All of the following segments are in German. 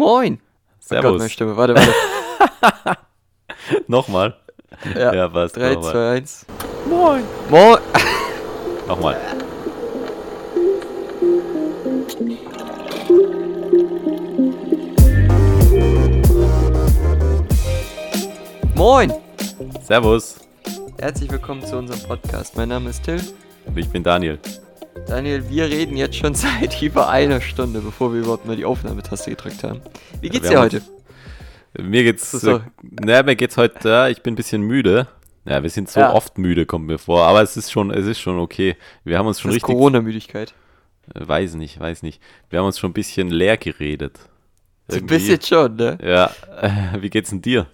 Moin. Servus. Oh Gott, Stimme. Warte, warte. Nochmal. Ja, Ja, passt. 3, nochmal. 2, 1. Moin. Moin. Nochmal. Moin. Servus. Herzlich willkommen zu unserem Podcast. Mein Name ist Till. Und Ich bin Daniel. Daniel, wir reden jetzt schon seit über einer Stunde, bevor wir überhaupt mal die Aufnahmetaste gedrückt haben. Wie geht's wir dir heute? Mir geht's. So. Äh, na, mir geht's heute. Ja, ich bin ein bisschen müde. Ja, wir sind so Ja. oft müde, kommt mir vor. Aber es ist schon, es ist schon okay. Wir haben uns schon Das richtig. Corona-Müdigkeit. Äh, Weiß nicht, weiß nicht. Wir haben uns schon ein bisschen leer geredet. So ein Irgendwie. bisschen schon, ne? Ja. Wie geht's denn dir?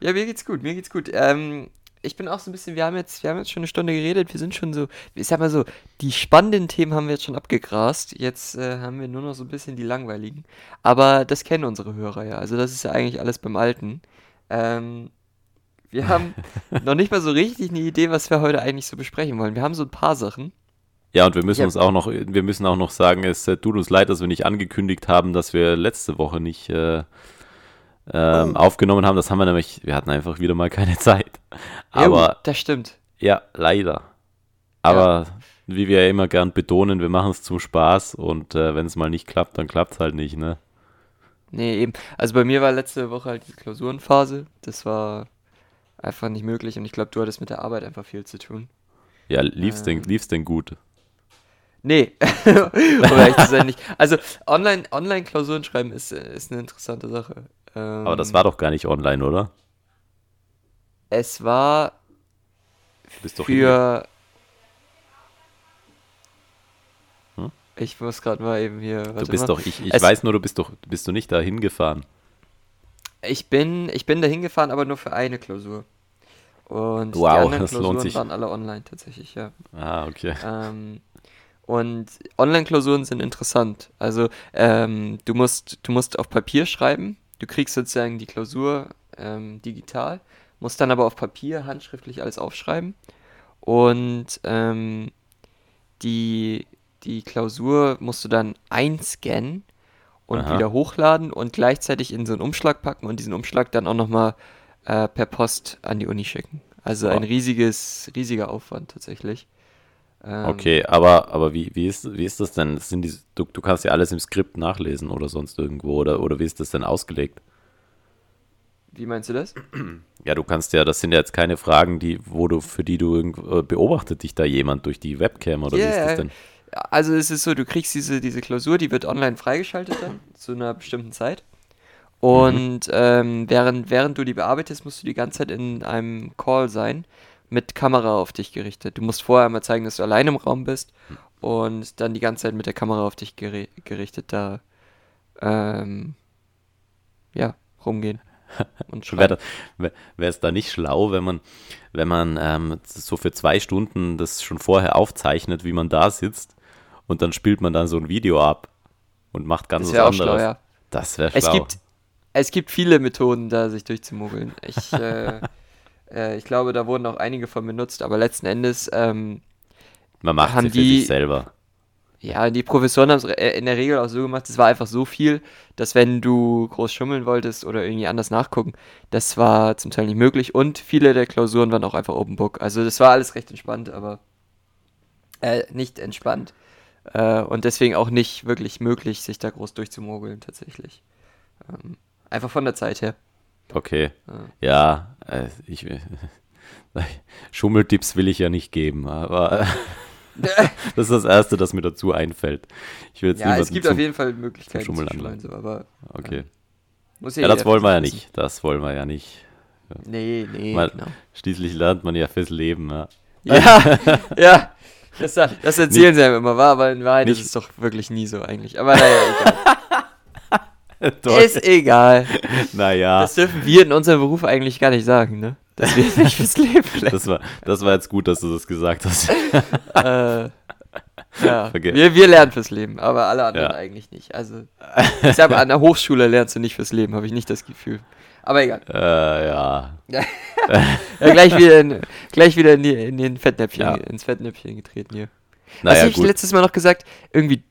Ja, mir geht's gut, mir geht's gut. Ähm, ich bin auch so ein bisschen, wir haben jetzt, wir haben jetzt schon eine Stunde geredet, wir sind schon so, ich sag mal so, die spannenden Themen haben wir jetzt schon abgegrast. Jetzt äh, haben wir nur noch so ein bisschen die langweiligen. Aber das kennen unsere Hörer ja. Also das ist ja eigentlich alles beim Alten. Ähm, wir haben noch nicht mal so richtig eine Idee, was wir heute eigentlich so besprechen wollen. Wir haben so ein paar Sachen. Ja, und wir müssen Ja. uns auch noch, wir müssen auch noch sagen, es tut uns leid, dass wir nicht angekündigt haben, dass wir letzte Woche nicht äh, ähm, Oh. aufgenommen haben. Das haben wir nämlich, wir hatten einfach wieder mal keine Zeit. Aber das stimmt. ja, leider. Aber wie wir ja immer gern betonen, wir machen es zum Spaß und äh, wenn es mal nicht klappt, dann klappt es halt nicht, ne? Nee, eben. Also bei mir war letzte Woche halt die Klausurenphase. Das war einfach nicht möglich und ich glaube, du hattest mit der Arbeit einfach viel zu tun. Ja, lief's denn, Ähm. lief's denn gut? Nee, um ehrlich zu sein, nicht. Also online, Online-Klausuren schreiben ist, äh, ist eine interessante Sache. Ähm, Aber das war doch gar nicht online, oder? Es war Du bist für. Hm? Ich muss gerade mal eben hier. Du bist mal. doch, ich, ich Es- weiß nur, du bist doch, bist du nicht da hingefahren. Ich bin, ich bin da hingefahren, aber nur für eine Klausur. Und Wow, die anderen das lohnt Klausuren sich. waren alle online tatsächlich, ja. Ah, okay. Ähm, und Online-Klausuren sind interessant. Also ähm, du musst, du musst auf Papier schreiben. Du kriegst sozusagen die Klausur ähm, digital, musst dann aber auf Papier handschriftlich alles aufschreiben. Und ähm, die, die Klausur musst du dann einscannen und Aha. wieder hochladen und gleichzeitig in so einen Umschlag packen und diesen Umschlag dann auch nochmal äh, per Post an die Uni schicken. Also ein Wow. riesiges, riesiger Aufwand tatsächlich. Ähm, Okay, aber, aber wie, wie, ist, wie ist das denn? Sind die, du, du kannst ja alles im Skript nachlesen oder sonst irgendwo, oder, oder wie ist das denn ausgelegt? Wie meinst du das? Ja, du kannst ja, das sind ja jetzt keine Fragen, die, wo du, für die du äh, beobachtet dich da jemand durch die Webcam oder wie ist das denn? Also es ist so, du kriegst diese, diese Klausur, die wird online freigeschaltet dann, zu einer bestimmten Zeit. Und ähm, während, während du die bearbeitest, musst du die ganze Zeit in einem Call sein, mit Kamera auf dich gerichtet. Du musst vorher einmal zeigen, dass du allein im Raum bist und dann die ganze Zeit mit der Kamera auf dich geri gerichtet da, ähm, ja, rumgehen und Wäre es da nicht schlau, wenn man, wenn man ähm, so für zwei Stunden das schon vorher aufzeichnet, wie man da sitzt und dann spielt man dann so ein Video ab und macht ganz Das was anderes. schlau, ja. Das wäre Es schlau. gibt, es gibt viele Methoden, da sich durchzumogeln. Ich, äh, äh, ich glaube, da wurden auch einige von benutzt, aber letzten Endes, ähm, man macht haben sie für die- sich selber. ja, die Professoren haben es in der Regel auch so gemacht, es war einfach so viel, dass wenn du groß schummeln wolltest oder irgendwie anders nachgucken, das war zum Teil nicht möglich und viele der Klausuren waren auch einfach Open Book. Also das war alles recht entspannt, aber äh, nicht entspannt. Äh, und deswegen auch nicht wirklich möglich, sich da groß durchzumogeln tatsächlich. Ähm, einfach von der Zeit her. Okay. Ja. Ja, äh, ich Schummeltipps will ich ja nicht geben, aber das ist das Erste, das mir dazu einfällt. Ich will jetzt Ja, es gibt zum- auf jeden Fall Möglichkeiten Schummeln zu schummeln, so, aber Okay. muss Ja, jeder das wollen wir ja nicht. Das wollen wir ja nicht. wissen. Nee, nee, Mal- genau. Schließlich lernt man ja fürs Leben. Ja. Ja, ja. Das, das erzählen sie einem immer, war, aber in Wahrheit Nicht- ist es doch wirklich nie so eigentlich. Aber naja, egal. ist egal. naja, Das dürfen wir in unserem Beruf eigentlich gar nicht sagen, ne? Dass wir nicht fürs Leben lernen. das war, das war jetzt gut, dass du das gesagt hast. Äh, ja, Verge- wir, wir lernen fürs Leben, aber alle anderen Ja. eigentlich nicht. Also, ich sag mal, an der Hochschule lernst du nicht fürs Leben, habe ich nicht das Gefühl. Aber egal. äh, ja. Ja, gleich wieder, in, gleich wieder in, die, in den Fettnäpfchen, Ja. ins Fettnäpfchen getreten hier. Was Naja, habe ich letztes Mal noch gesagt? Irgendwie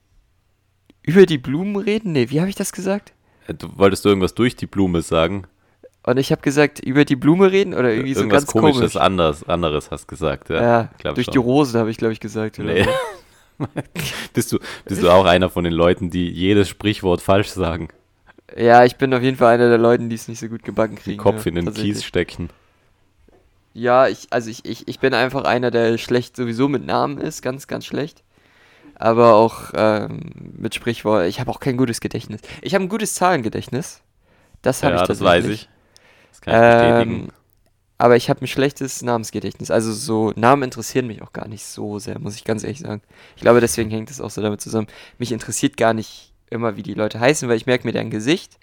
über die Blumen reden? Nee, wie habe ich das gesagt? Du wolltest du irgendwas durch die Blume sagen? Und ich habe gesagt, über die Blume reden oder irgendwie so Irgendwas ganz komisches, komisch. anderes, anderes hast gesagt. Ja, Ja, durch schon. die Rose habe ich, glaube ich, gesagt. Oder Nee. bist, du, bist du auch einer von den Leuten, die jedes Sprichwort falsch sagen? Ja, ich bin auf jeden Fall einer der Leute, die es nicht so gut gebacken Den kriegen. Kopf ja, in den. Kies stecken. Ja, ich, also ich, ich, ich bin einfach einer, der schlecht sowieso mit Namen ist, ganz, ganz schlecht. Aber auch ähm, mit Sprichwort. Ich habe auch kein gutes Gedächtnis. Ich habe ein gutes Zahlengedächtnis. Das habe Ja, ich das weiß ich. Das kann ich bestätigen. Ähm, aber ich habe ein schlechtes Namensgedächtnis. Also so Namen interessieren mich auch gar nicht so sehr, muss ich ganz ehrlich sagen. Ich glaube, deswegen hängt es auch so damit zusammen. Mich interessiert gar nicht immer, wie die Leute heißen, weil ich merke mir deren Gesicht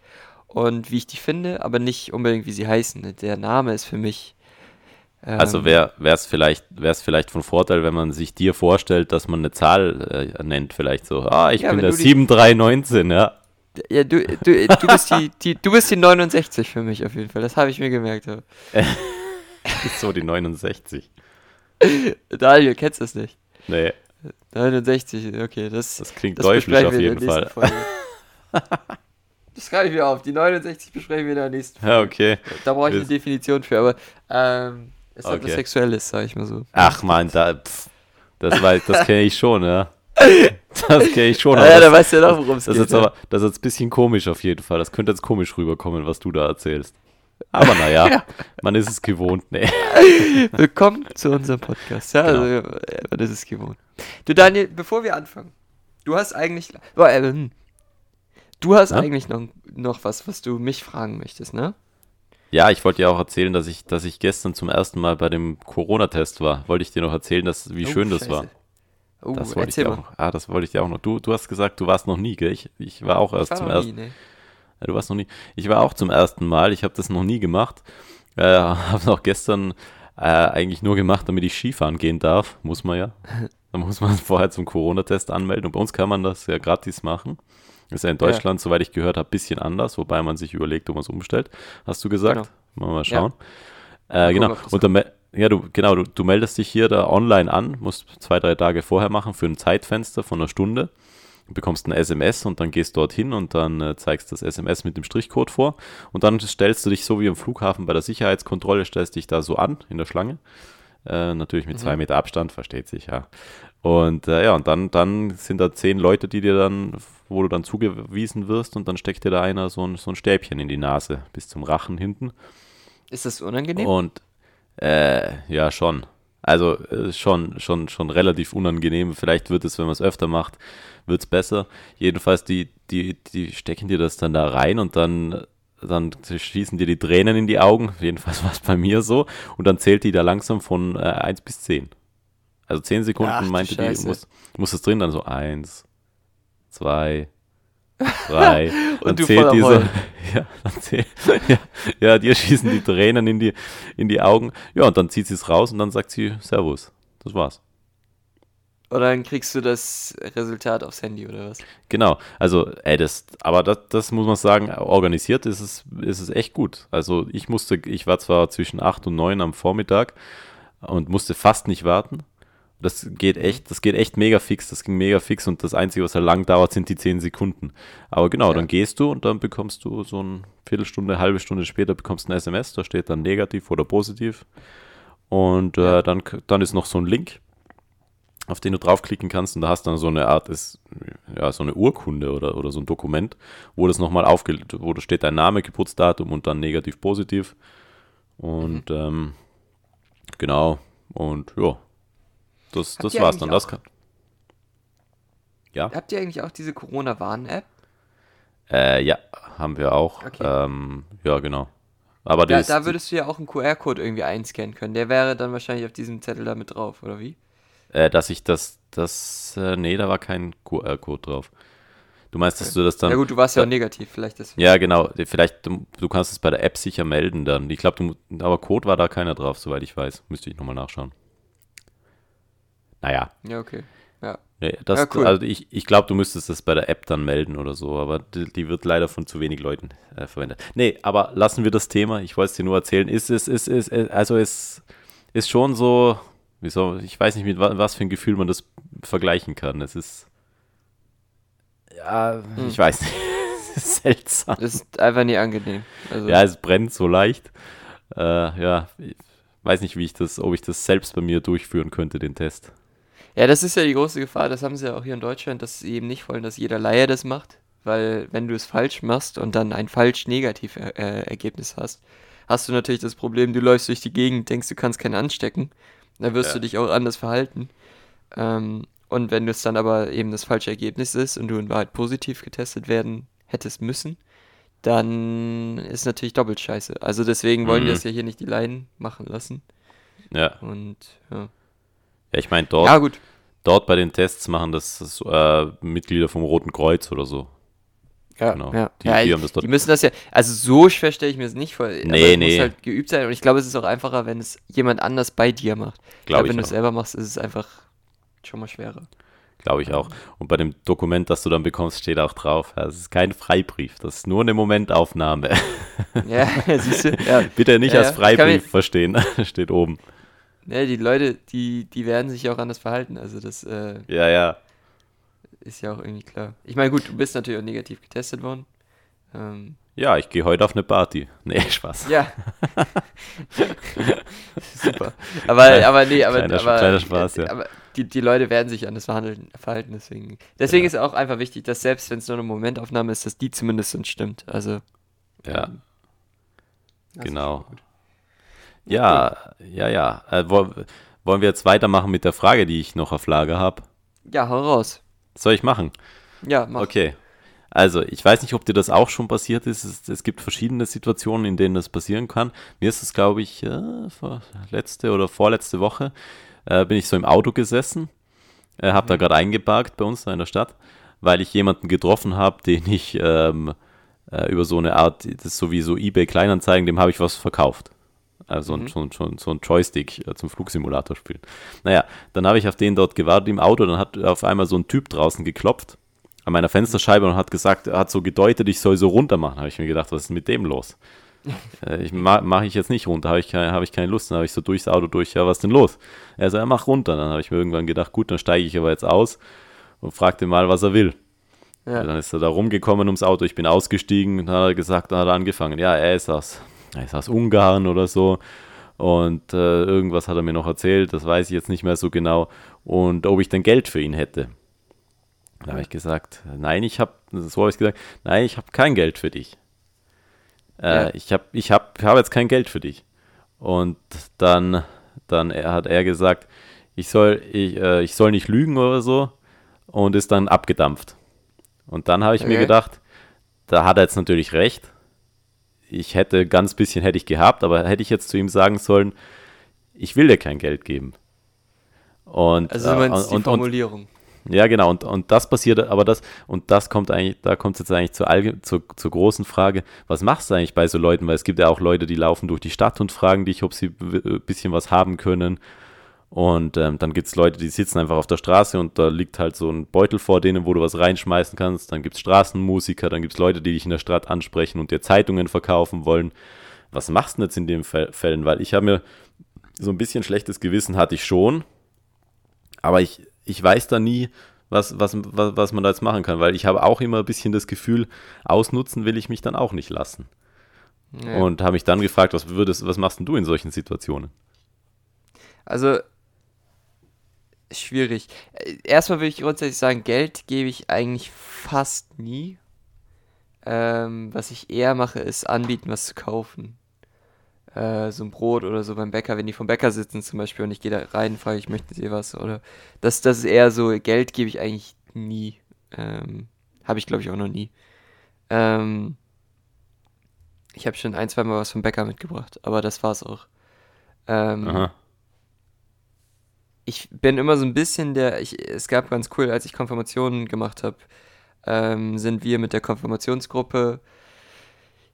und wie ich die finde, aber nicht unbedingt, wie sie heißen. Der Name ist für mich. Ähm, Also wäre es vielleicht, wär's vielleicht von Vorteil, wenn man sich dir vorstellt, dass man eine Zahl äh, nennt, vielleicht so, ah, ich Ja, bin der du die- 7319, ja. Ja, du, du, du, bist die, die, du bist die 69 für mich auf jeden Fall. Das habe ich mir gemerkt. so die 69. Daniel, kennst du das nicht? Nee, 69, okay, das, das klingt das deutlich besprechen auf wir jeden Fall. das schreibe ich mir auf. Die 69 besprechen wir in der nächsten Folge. Ja, okay. Da brauche ich eine Ist- Definition für, aber ähm, es hat Okay. was Sexuelles, sag ich mal so. Ach man, da, pff, das, das kenne ich schon, ja. Das kenne ich schon. Ah, aber ja, da weißt du ja doch, worum es geht. ist aber, das ist jetzt ein bisschen komisch auf jeden Fall. Das könnte jetzt komisch rüberkommen, was du da erzählst. Aber naja, man ist es gewohnt. Nee. ja. Willkommen zu unserem Podcast. Ja, Genau. also, das ist gewohnt. Du, Daniel, bevor wir anfangen, du hast eigentlich. Oh, äh, hm. du hast Ja? eigentlich noch, noch was, was du mich fragen möchtest, ne? Ja, ich wollte dir auch erzählen, dass ich, dass ich gestern zum ersten Mal bei dem Corona-Test war. Wollte ich dir noch erzählen, dass, wie Oh, schön das Scheiße. war. Oh, Das wollte ich dir auch mal. noch. Ah, das wollte ich dir auch noch. Du, du hast gesagt, du warst noch nie, gell? Ich, ich war auch erst war zum ersten nie, ne? Ja, du warst noch nie. Ich war auch zum ersten Mal. Ich habe das noch nie gemacht. Äh, habe es auch gestern äh, eigentlich nur gemacht, damit ich Skifahren gehen darf. Muss man ja. Da muss man vorher zum Corona-Test anmelden. Und bei uns kann man das ja gratis machen. Ist ja in Ja. Deutschland, soweit ich gehört habe, ein bisschen anders, wobei man sich überlegt, ob man es umstellt. Hast du gesagt? Mal, mal schauen. Äh, gucken, genau. Und dann, ja, du, genau, du, du meldest dich hier da online an, musst zwei, drei Tage vorher machen für ein Zeitfenster von einer Stunde. Du bekommst ein SMS und dann gehst dorthin und dann äh, zeigst das SMS mit dem Strichcode vor und dann stellst du dich so wie im Flughafen bei der Sicherheitskontrolle, stellst dich da so an in der Schlange. Äh, natürlich mit zwei Meter Abstand, versteht sich, ja. Und äh, ja, und dann, dann sind da zehn Leute, die dir dann, wo du dann zugewiesen wirst und dann steckt dir da einer so ein, so ein Stäbchen in die Nase bis zum Rachen hinten. Ist das unangenehm? Und äh, ja, schon. Also äh, schon, schon, schon relativ unangenehm. Vielleicht wird es, wenn man es öfter macht, wird es besser. Jedenfalls, die, die, die stecken dir das dann da rein und dann, dann schießen dir die Tränen in die Augen. Jedenfalls war es bei mir so. Und dann zählt die da langsam von äh, 1 bis 10. Also 10 Sekunden Ach, meinte die, Scheiße. muss, muss es drin, dann so 1, 2, 3. Und du voll am diese. Heulen. Ja, dann zählt, ja, ja, dir schießen die Tränen in die, in die Augen. Ja, und dann zieht sie es raus und dann sagt sie Servus. Das war's. Oder dann kriegst du das Resultat aufs Handy oder was? Genau, also, ey, das, aber das, das muss man sagen, organisiert ist es, ist es echt gut. Also ich musste, ich war zwar zwischen 8 und 9 am Vormittag und musste fast nicht warten. Das geht echt, das geht echt mega fix, das ging mega fix und das Einzige, was halt lang dauert, sind die 10 Sekunden. Aber genau, Ja. dann gehst du und dann bekommst du so eine Viertelstunde, halbe Stunde später bekommst du ein SMS, da steht dann negativ oder positiv. Und äh, dann, dann ist noch so ein Link, auf den du draufklicken kannst und da hast dann so eine Art, ist, ja, so eine Urkunde oder, oder so ein Dokument, wo das nochmal aufge, wo da steht dein Name, Geburtsdatum und dann negativ, positiv. Und ähm, genau, und ja, das, Habt das war's dann. Das kann, ja, Habt ihr eigentlich auch diese Corona-Warn-App? äh, ja, haben wir auch. Okay. Ähm, ja, genau. Aber Da, da würdest du ja auch einen QR-Code irgendwie einscannen können. Der wäre dann wahrscheinlich auf diesem Zettel da mit drauf, oder wie? Äh, dass ich das, das, äh, nee, da war kein QR-Code drauf. Du meinst, dass Okay. du das dann. ja gut, du warst ja auch negativ, vielleicht deswegen. Ja, genau. Vielleicht, du, du kannst es bei der App sicher melden dann. Ich glaube, du, aber Code war da keiner drauf, soweit ich weiß. Müsste ich nochmal nachschauen. Naja, Ja, okay. Ja. das, Ja, cool. also ich, ich glaube, du müsstest das bei der App dann melden oder so, aber die, die wird leider von zu wenig Leuten äh, verwendet. Nee, aber lassen wir das Thema. Ich wollte es dir nur erzählen. Ist, ist, ist, ist, ist also es ist schon so, wieso, ich weiß nicht, mit wa- was für ein Gefühl man das vergleichen kann. Es ist, ja, Hm. ich weiß nicht. seltsam. Das ist einfach nie angenehm. Also, Ja, es brennt so leicht. Äh, ja, ich weiß nicht, wie ich das, ob ich das selbst bei mir durchführen könnte, den Test. ja, das ist ja die große Gefahr. Das haben sie ja auch hier in Deutschland, dass sie eben nicht wollen, dass jeder Laie das macht. Weil, wenn du es falsch machst und dann ein falsch negativ äh, Ergebnis hast, hast du natürlich das Problem, du läufst durch die Gegend, denkst, du kannst keinen anstecken. Dann wirst Ja. du dich auch anders verhalten. Ähm, und wenn es dann aber eben das falsche Ergebnis ist und du in Wahrheit positiv getestet werden hättest müssen, dann ist natürlich doppelt scheiße. Also deswegen wollen Mhm. das ja hier nicht die Laien machen lassen. Ja, Und ja. ja ich meine, dort, Ja, gut. dort bei den Tests machen das so, äh, Mitglieder vom Roten Kreuz oder so. Ja, Genau. ja. Die- ja, die haben das dort- die müssen das ja, also so schwer stelle ich mir das nicht vor. aber Nee, es nee. muss halt geübt sein und ich glaube, es ist auch einfacher, wenn es jemand anders bei dir macht. Ich Glaube glaube, wenn ich du es selber machst, ist es einfach schon mal schwerer. Glaube ich auch. Und bei dem Dokument, das du dann bekommst, steht auch drauf, es ist kein Freibrief, das ist nur eine Momentaufnahme. Ja, siehst du? Ja. Bitte nicht Ja, als. Ich Freibrief mir- verstehen, steht oben. ja, die Leute, die, die werden sich ja auch anders verhalten. Also das äh, Ja, ja. Ist ja auch irgendwie klar. Ich meine, gut, du bist natürlich auch negativ getestet worden. Ähm, Ja, ich gehe heute auf eine Party. Nee, Spaß. ja. Super. Aber, aber nee, aber, Kleiner- aber, kleiner Spaß, ja. aber die, die Leute werden sich anders verhandeln, verhalten. Deswegen, deswegen ist auch einfach wichtig, dass selbst wenn es nur eine Momentaufnahme ist, dass die zumindest stimmt. Also Ja, ähm, genau. schon gut. Ja, ja, ja. Äh, wo, wollen wir jetzt weitermachen mit der Frage, die ich noch auf Lager habe? Ja, hau raus. Soll ich machen? Ja, mach. Okay. Also, ich weiß nicht, ob dir das auch schon passiert ist. Es, es gibt verschiedene Situationen, in denen das passieren kann. Mir ist es, glaube ich, äh, letzte oder vorletzte Woche, äh, bin ich so im Auto gesessen, äh, habe da gerade eingeparkt bei uns da in der Stadt, weil ich jemanden getroffen habe, den ich ähm, äh, über so eine Art, das ist so wie so eBay Kleinanzeigen, dem habe ich was verkauft. Also ein- so, ein- so, so ein Joystick äh, zum Flugsimulator spielen. Naja, dann habe ich auf den dort gewartet im Auto, dann hat auf einmal so ein Typ draußen geklopft an meiner Fensterscheibe und hat gesagt, er hat so gedeutet, ich soll so runter machen. Habe ich mir gedacht, was ist mit dem los? äh, ich ma, mache ich jetzt nicht runter, habe ich, keine, hab ich keine Lust. Dann habe ich so durchs Auto durch, ja, was ist denn los? Er sagt, ja, mach runter. Dann habe ich mir irgendwann gedacht, gut, dann steige ich aber jetzt aus und fragte mal, was er will. Ja. Dann ist er da rumgekommen ums Auto, ich bin ausgestiegen, dann hat er gesagt, dann hat er angefangen, ja, er ist aus, er ist aus Ungarn oder so und äh, irgendwas hat er mir noch erzählt, das weiß ich jetzt nicht mehr so genau und ob ich denn Geld für ihn hätte. Da habe ich gesagt, nein, ich habe, so habe ich gesagt, nein, ich habe kein Geld für dich. Äh, Ja. Ich habe ich hab, hab jetzt kein Geld für dich. Und dann, dann hat er gesagt, ich soll, ich, äh, ich soll nicht lügen oder so und ist dann abgedampft. Und dann habe ich mir Okay. gedacht, da hat er jetzt natürlich recht. Ich hätte ganz bisschen hätte ich gehabt, aber hätte ich jetzt zu ihm sagen sollen, ich will dir kein Geld geben. Und, Also du äh, meinst die und, und, Formulierung. ja, genau, und, und das passiert, aber das, und das kommt eigentlich, da kommt es jetzt eigentlich zur, allge- zur, zur großen Frage, was machst du eigentlich bei so Leuten? Weil es gibt ja auch Leute, die laufen durch die Stadt und fragen dich, ob sie ein bisschen was haben können. Und ähm, dann gibt es Leute, die sitzen einfach auf der Straße und da liegt halt so ein Beutel vor denen, wo du was reinschmeißen kannst. Dann gibt es Straßenmusiker, dann gibt es Leute, die dich in der Stadt ansprechen und dir Zeitungen verkaufen wollen. Was machst du denn jetzt in den Fä- Fällen? Weil ich habe mir so ein bisschen schlechtes Gewissen hatte ich schon, aber ich, ich weiß da nie, was, was, was, was man da jetzt machen kann, weil ich habe auch immer ein bisschen das Gefühl, ausnutzen will ich mich dann auch nicht lassen. Ja. Und habe mich dann gefragt, was würdest, was machst denn du in solchen Situationen? Also, schwierig. Äh, Erstmal würde ich grundsätzlich sagen, Geld gebe ich eigentlich fast nie. Ähm, was ich eher mache, ist anbieten, was zu kaufen. Äh, so ein Brot oder so beim Bäcker, wenn die vom Bäcker sitzen zum Beispiel und ich gehe da rein, frage ich, möchten Sie was? Oder das, das ist eher so, Geld gebe ich eigentlich nie. Ähm, Habe ich glaube ich auch noch nie. Ähm, ich habe schon ein, zwei Mal was vom Bäcker mitgebracht, aber das war's auch. Ähm, Aha. Ich bin immer so ein bisschen der, ich, es gab ganz cool, als ich Konfirmationen gemacht habe, ähm, sind wir mit der Konfirmationsgruppe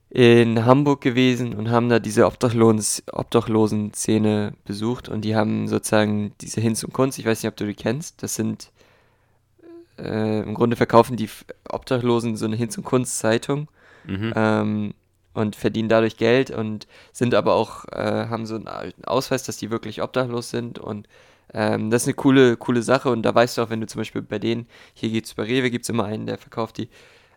in Hamburg gewesen und haben da diese Obdachlos Obdachlosen-Szene besucht und die haben sozusagen diese Hinz und Kunst, ich weiß nicht, ob du die kennst, das sind, äh, im Grunde verkaufen die Obdachlosen so eine Hinz und Kunst-Zeitung Mhm. ähm, und verdienen dadurch Geld und sind aber auch, äh, haben so einen Ausweis, dass die wirklich obdachlos sind und ähm, das ist eine coole, coole Sache und da weißt du auch, wenn du zum Beispiel bei denen, hier geht's bei Rewe, gibt's immer einen, der verkauft die,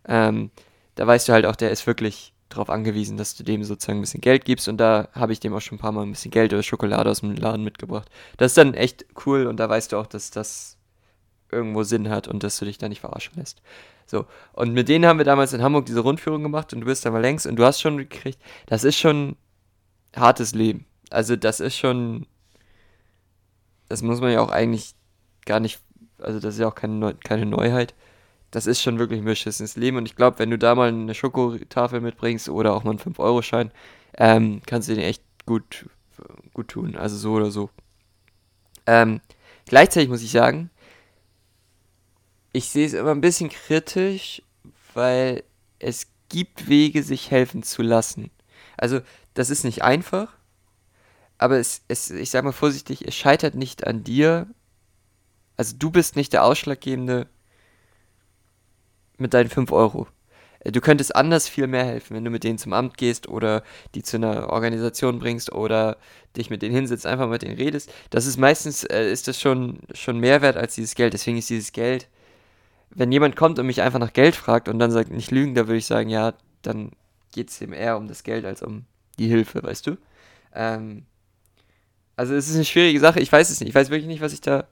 ähm, da weißt du halt auch, der ist wirklich darauf angewiesen, dass du dem sozusagen ein bisschen Geld gibst und da habe ich dem auch schon ein paar Mal ein bisschen Geld oder Schokolade aus dem Laden mitgebracht. Das ist dann echt cool und da weißt du auch, dass das irgendwo Sinn hat und dass du dich da nicht verarschen lässt. So, und mit denen haben wir damals in Hamburg diese Rundführung gemacht und du bist da mal längs und du hast schon gekriegt, das ist schon hartes Leben. Also das ist schon, das muss man ja auch eigentlich gar nicht, also das ist ja auch keine, keine Neuheit das ist schon wirklich ein beschissenes Leben. Und ich glaube, wenn du da mal eine Schokotafel mitbringst oder auch mal einen 5-Euro-Schein, ähm, kannst du den echt gut, gut tun. Also so oder so. Ähm, gleichzeitig muss ich sagen, ich sehe es immer ein bisschen kritisch, weil es gibt Wege, sich helfen zu lassen. Also, das ist nicht einfach, aber es, es, ich sage mal vorsichtig, es scheitert nicht an dir. Also, du bist nicht der ausschlaggebende mit deinen 5 Euro. Äh, du könntest anders viel mehr helfen, wenn du mit denen zum Amt gehst oder die zu einer Organisation bringst oder dich mit denen hinsetzt, einfach mit denen redest. Das ist meistens, äh, ist das schon, schon mehr wert als dieses Geld. Deswegen ist dieses Geld, wenn jemand kommt und mich einfach nach Geld fragt und dann sagt, nicht lügen, da würde ich sagen, ja, dann geht es ihm eher um das Geld als um die Hilfe, weißt du? Ähm, also es ist eine schwierige Sache, ich weiß es nicht. Ich weiß wirklich nicht, was ich da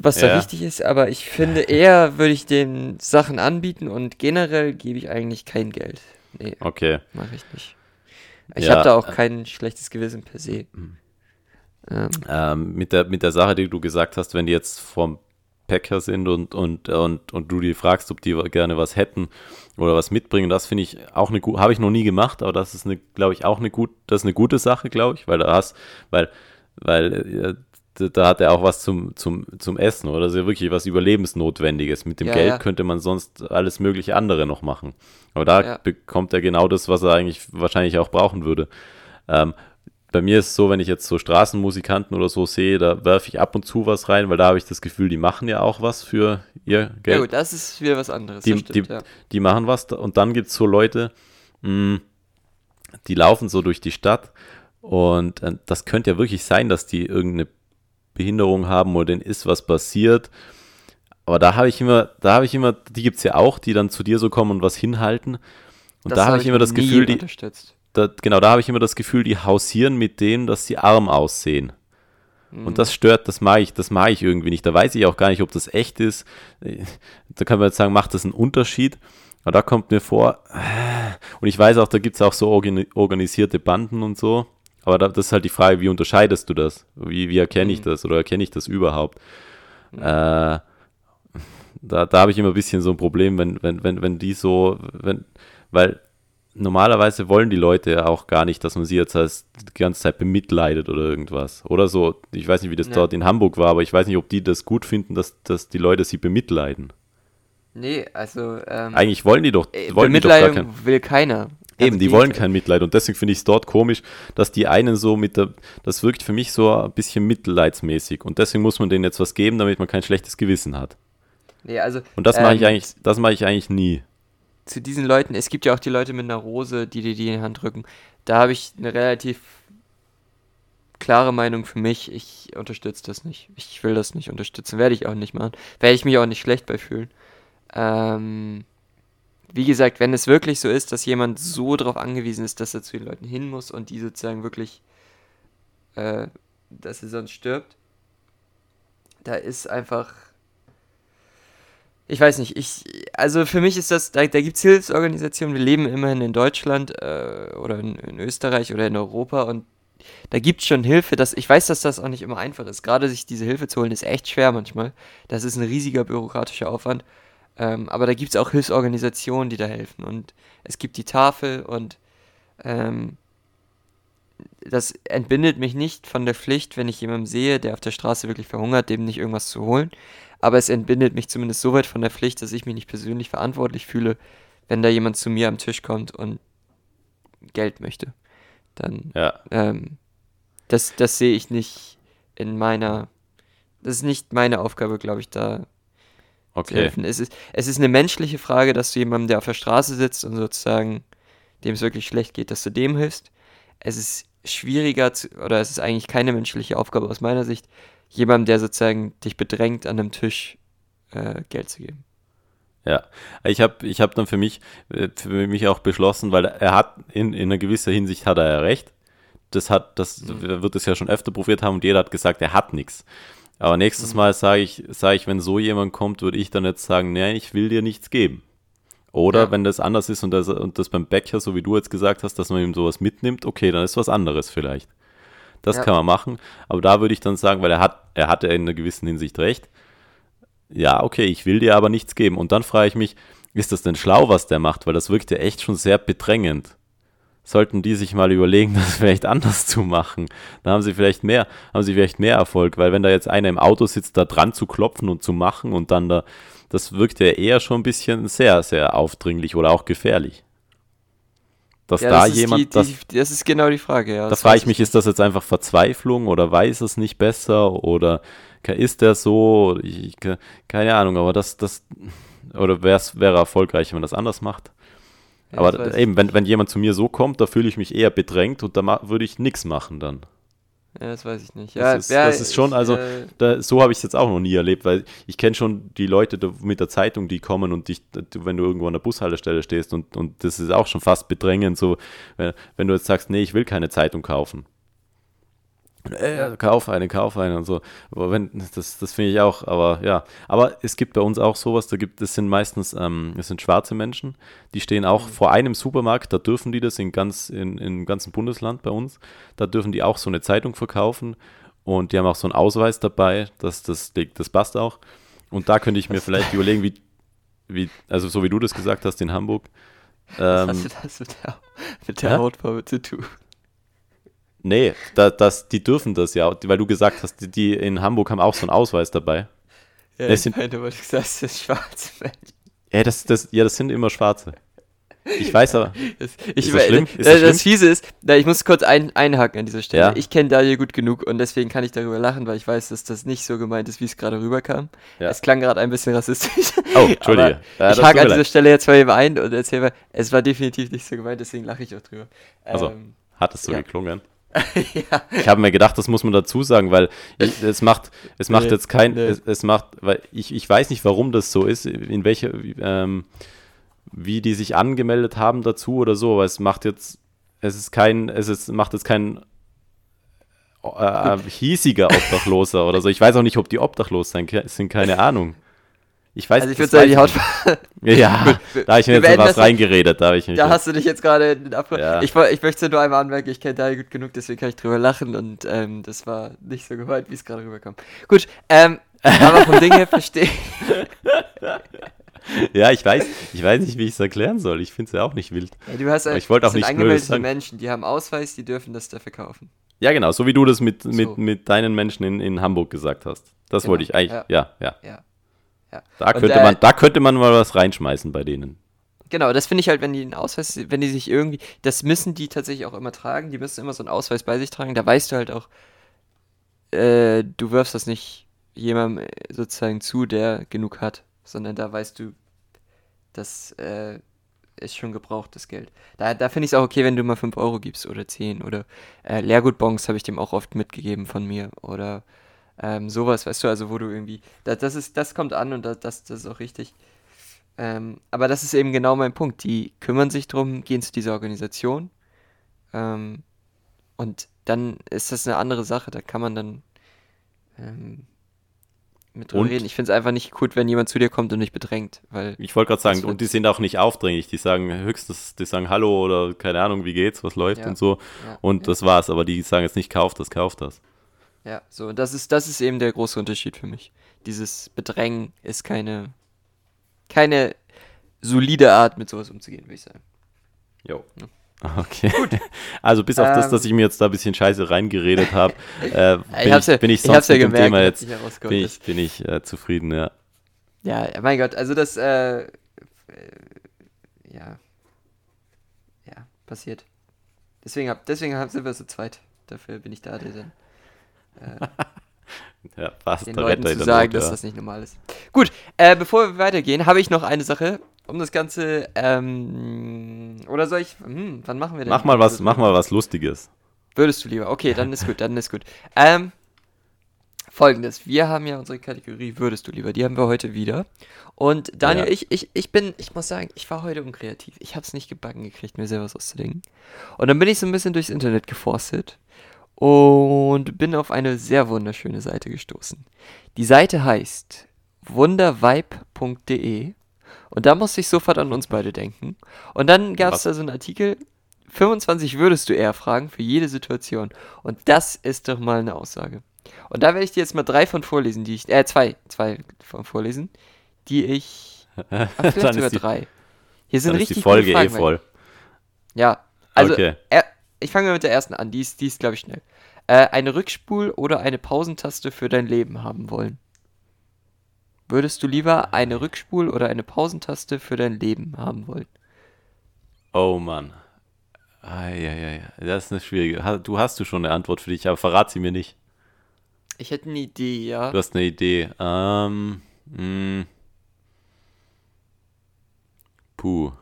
was ja. da wichtig ist, aber ich finde eher würde ich den Sachen anbieten und generell gebe ich eigentlich kein Geld. Nee, okay. Mache ich nicht. Ich ja. habe da auch kein schlechtes Gewissen per se. Mhm. Ähm. Ähm, mit, der, mit der Sache, die du gesagt hast, wenn die jetzt vom Päcker sind und, und, und, und du die fragst, ob die gerne was hätten oder was mitbringen, das finde ich auch eine gute, habe ich noch nie gemacht, aber das ist eine, glaube ich, auch eine gut, das ist eine gute Sache, glaube ich, weil da hast, weil, weil da hat er auch was zum, zum, zum Essen oder ist ja wirklich was Überlebensnotwendiges. Mit dem ja, Geld ja. könnte man sonst alles mögliche andere noch machen. Aber da bekommt er genau das, was er eigentlich wahrscheinlich auch brauchen würde. Ähm, bei mir ist es so, wenn ich jetzt so Straßenmusikanten oder so sehe, da werfe ich ab und zu was rein, weil da habe ich das Gefühl, die machen ja auch was für ihr Geld. Ja gut, das ist wieder was anderes. Die, stimmt, die, die, machen was und dann gibt es so Leute, mh, mm, die laufen so durch die Stadt und äh, das könnte ja wirklich sein, dass die irgendeine Behinderung haben oder denen ist was passiert. Aber da habe ich immer, da habe ich immer, die gibt es ja auch, die dann zu dir so kommen und was hinhalten. Und das da habe ich immer das Gefühl, die, da, genau, da habe ich immer das Gefühl, die hausieren mit dem, dass sie arm aussehen. Mhm. Und das stört, das mag ich, das mag ich irgendwie nicht. Da weiß ich auch gar nicht, ob das echt ist. Da kann man jetzt sagen, macht das einen Unterschied? Aber da kommt mir vor, und ich weiß auch, da gibt es auch so organisierte Banden und so. Aber da, das ist halt die Frage, wie unterscheidest du das? Wie, wie erkenne ich mhm. das oder erkenne ich das überhaupt? Mhm. Äh, da, da habe ich immer ein bisschen so ein Problem, wenn, wenn, wenn, wenn die so, wenn, weil normalerweise wollen die Leute ja auch gar nicht, dass man sie jetzt als die ganze Zeit bemitleidet oder irgendwas. Oder so, ich weiß nicht, wie das ja. dort in Hamburg war, aber ich weiß nicht, ob die das gut finden, dass, dass die Leute sie bemitleiden. Nee, also. Ähm, Eigentlich wollen die doch. Äh, wollen Bemitleidung die doch kein, will keiner. Eben, die wollen kein Mitleid und deswegen finde ich es dort komisch, dass die einen so mit der, das wirkt für mich so ein bisschen mitleidsmäßig und deswegen muss man denen jetzt was geben, damit man kein schlechtes Gewissen hat. Nee, also, und das ähm, mache ich eigentlich, das mache ich eigentlich nie. Zu diesen Leuten, es gibt ja auch die Leute mit einer Rose, die dir die in die Hand drücken. Da habe ich eine relativ klare Meinung für mich. Ich unterstütze das nicht. Ich will das nicht unterstützen. Werde ich auch nicht machen. Werde ich mich auch nicht schlecht bei fühlen. Ähm, wie gesagt, wenn es wirklich so ist, dass jemand so darauf angewiesen ist, dass er zu den Leuten hin muss und die sozusagen wirklich, äh, dass er sonst stirbt, da ist einfach, ich weiß nicht, ich, also für mich ist das, da, da gibt es Hilfsorganisationen, wir leben immerhin in Deutschland äh, oder in, in, Österreich oder in Europa und da gibt es schon Hilfe, dass, ich weiß, dass das auch nicht immer einfach ist. Gerade sich diese Hilfe zu holen, ist echt schwer manchmal. Das ist ein riesiger bürokratischer Aufwand. Ähm, aber da gibt es auch Hilfsorganisationen, die da helfen. Und es gibt die Tafel und ähm, das entbindet mich nicht von der Pflicht, wenn ich jemanden sehe, der auf der Straße wirklich verhungert, dem nicht irgendwas zu holen. Aber es entbindet mich zumindest so weit von der Pflicht, dass ich mich nicht persönlich verantwortlich fühle, wenn da jemand zu mir am Tisch kommt und Geld möchte. Dann, ja. ähm, das, das sehe ich nicht in meiner, das ist nicht meine Aufgabe, glaube ich, da okay. helfen. Es ist, es ist eine menschliche Frage, dass du jemandem, der auf der Straße sitzt und sozusagen dem es wirklich schlecht geht, dass du dem hilfst. Es ist schwieriger zu, oder es ist eigentlich keine menschliche Aufgabe aus meiner Sicht, jemandem, der sozusagen dich bedrängt, an einem Tisch äh, Geld zu geben. Ja, ich habe ich hab dann für mich, äh, für mich auch beschlossen, weil er hat, in, in einer gewisser Hinsicht hat er ja recht. Das hat, das mhm. wird es ja schon öfter probiert haben und jeder hat gesagt, er hat nichts. Aber nächstes mhm. Mal sage ich, sage ich, wenn so jemand kommt, würde ich dann jetzt sagen, nee, ich will dir nichts geben. Oder ja. wenn das anders ist und das, und das beim Bäcker, so wie du jetzt gesagt hast, dass man ihm sowas mitnimmt, okay, dann ist was anderes vielleicht. Das ja. kann man machen. Aber da würde ich dann sagen, weil er hat, er hatte in einer gewissen Hinsicht recht. Ja, okay, ich will dir aber nichts geben. Und dann frage ich mich, ist das denn schlau, was der macht? Weil das wirkt ja echt schon sehr bedrängend. Sollten die sich mal überlegen, das vielleicht anders zu machen, dann haben sie vielleicht mehr, haben sie vielleicht mehr Erfolg, weil wenn da jetzt einer im Auto sitzt, da dran zu klopfen und zu machen und dann da das wirkt ja eher schon ein bisschen sehr, sehr aufdringlich oder auch gefährlich. Dass ja, da das jemand. Die, die, das, das, ist genau die Frage, ja. Da frage ich mich, ist das jetzt einfach Verzweiflung oder weiß es nicht besser oder ist der so? Ich, keine Ahnung, aber das, das oder wäre erfolgreich, wenn man das anders macht. Ja, aber eben, wenn, wenn jemand zu mir so kommt, da fühle ich mich eher bedrängt und da würde ich nichts machen dann. Ja, das weiß ich nicht. Ja, das, ist, ja, das ist schon, also äh, da, so habe ich es jetzt auch noch nie erlebt, weil ich kenne schon die Leute da, mit der Zeitung, die kommen und dich, wenn du irgendwo an der Bushaltestelle stehst und, und das ist auch schon fast bedrängend, so wenn, wenn du jetzt sagst, nee, ich will keine Zeitung kaufen äh, kauf eine, kauf eine und so. Aber wenn, das, das finde ich auch, aber ja. Aber es gibt bei uns auch sowas, da gibt, es sind meistens, ähm, es sind schwarze Menschen, die stehen auch mhm. vor einem Supermarkt, da dürfen die das in ganz, in, im ganzen Bundesland bei uns, da dürfen die auch so eine Zeitung verkaufen und die haben auch so einen Ausweis dabei, das, das, das passt auch. Und da könnte ich mir vielleicht überlegen, wie, wie, also so wie du das gesagt hast in Hamburg. Ähm, Was hat das mit der, mit der? Hautfarbe zu tun? Nee, da, das, die dürfen das ja, weil du gesagt hast, die, die in Hamburg haben auch so einen Ausweis dabei. Ja, das sind, meine, aber du gesagt das ist schwarze Menschen. Ja, das, das, ja, das sind immer schwarze. Ich weiß aber. Das, ich, ist das, schlimm? Ist das, das Fiese ist, na, ich muss kurz ein, einhaken an dieser Stelle. Ja? Ich kenne Daniel gut genug und deswegen kann ich darüber lachen, weil ich weiß, dass das nicht so gemeint ist, wie es gerade rüberkam. Ja. Es klang gerade ein bisschen rassistisch. Oh, Entschuldige. Ja, ich hake an dieser Stelle jetzt mal eben ein und erzähle mal, es war definitiv nicht so gemeint, deswegen lache ich auch drüber. Also, ähm, hat es so geklungen? ja. Ich habe mir gedacht, das muss man dazu sagen, weil ich, es macht, es macht nee, jetzt kein, nee. es, es, macht, weil ich, ich weiß nicht, warum das so ist, in welche, ähm, wie die sich angemeldet haben dazu oder so, aber es macht jetzt, es ist kein, es ist, macht jetzt kein äh, hiesiger Obdachloser oder so. Ich weiß auch nicht, ob die obdachlos sind, keine Ahnung. Ich weiß, also ich würde sagen, die Hautfarbe. Ja, da habe ich mir jetzt was reingeredet. Da, ich mich da hast du dich jetzt gerade in den Abfall. Ja. Ich, ich möchte nur einmal anmerken, ich kenne da gut genug, deswegen kann ich drüber lachen und ähm, das war nicht so gemeint, wie es gerade rüberkam. Gut, ähm, aber vom Ding her verstehe Ja, ich weiß, ich weiß nicht, wie ich es erklären soll. Ich finde es ja auch nicht wild. Ja, du hast, aber ich wollte auch nicht angemeldete Menschen, die haben Ausweis, die dürfen das da verkaufen. Ja, genau, so wie du das mit, so. mit, mit deinen Menschen in, in Hamburg gesagt hast. Das genau. wollte ich eigentlich, ja, ja. ja. Ja. Da, könnte und, äh, man, da könnte man mal was reinschmeißen bei denen. Genau, das finde ich halt, wenn die einen Ausweis, wenn die sich irgendwie, das müssen die tatsächlich auch immer tragen, die müssen immer so einen Ausweis bei sich tragen, da weißt du halt auch, äh, du wirfst das nicht jemandem äh, sozusagen zu, der genug hat, sondern da weißt du, das äh, ist schon gebrauchtes Geld. Da, da finde ich es auch okay, wenn du mal 5 Euro gibst oder 10 oder äh, Leergutbons habe ich dem auch oft mitgegeben von mir oder ähm, sowas, weißt du, also wo du irgendwie, das, das ist, das kommt an und das, das, das ist auch richtig. Ähm, aber das ist eben genau mein Punkt. Die kümmern sich drum, gehen zu dieser Organisation. Ähm, und dann ist das eine andere Sache. Da kann man dann ähm, mit drüber reden. Ich finde es einfach nicht gut, wenn jemand zu dir kommt und dich bedrängt. Weil ich wollte gerade sagen, und die sind auch nicht aufdringlich. Die sagen höchstens, die sagen Hallo oder keine Ahnung, wie geht's, was läuft ja, und so. Ja, und ja. das war's. Aber die sagen jetzt nicht, kauf das, kauf das. Ja, so, und das ist, das ist eben der große Unterschied für mich. Dieses Bedrängen ist keine, keine solide Art, mit sowas umzugehen, würde ich sagen. Jo. Ja. Okay. Gut. Also bis auf ähm, das, dass ich mir jetzt da ein bisschen Scheiße reingeredet habe, äh, bin, ich, bin ich sonst ja mit gemerkt, dem Thema jetzt bin ich, bin ich äh, zufrieden, ja. Ja, mein Gott, also das, äh, äh, ja, ja, passiert. Deswegen, hab, deswegen sind wir zu zweit. Dafür bin ich da, der dann äh, ja, fast den Leuten zu sagen, Not, dass das nicht normal ist. Gut, äh, bevor wir weitergehen, habe ich noch eine Sache, um das Ganze, ähm, oder soll ich, hm, wann machen wir denn? Mach mal was, mach mal was Lustiges. Würdest du lieber? Okay, dann ist gut, dann ist gut. Ähm, Folgendes, wir haben ja unsere Kategorie Würdest du lieber, die haben wir heute wieder. Und Daniel, Ja. ich, ich, ich bin, ich muss sagen, ich war heute unkreativ. Ich habe es nicht gebacken gekriegt, mir selber was auszudenken. Und dann bin ich so ein bisschen durchs Internet geforstet und bin auf eine sehr wunderschöne Seite gestoßen. Die Seite heißt wundervibe.de und da musste ich sofort an uns beide denken. Und dann gab es da so einen Artikel, 25 würdest du eher fragen für jede Situation. Und das ist doch mal eine Aussage. Und da werde ich dir jetzt mal drei von vorlesen, die ich, äh, zwei, zwei von vorlesen, die ich, ah, vielleicht sogar die- drei. Hier sind Dann ist richtig die Folge eh voll. Ja, also, Okay. er, ich fange mal mit der ersten an, die ist, die ist glaube ich, schnell. Äh, eine Rückspul- oder eine Pausentaste für dein Leben haben wollen? Würdest du lieber eine Rückspul- oder eine Pausentaste für dein Leben haben wollen? Oh Mann. Eieiei. Das ist eine schwierige. Du hast du schon eine Antwort für dich, aber verrat sie mir nicht. Ich hätte eine Idee, ja. Du hast eine Idee. Ähm, mh. Puh.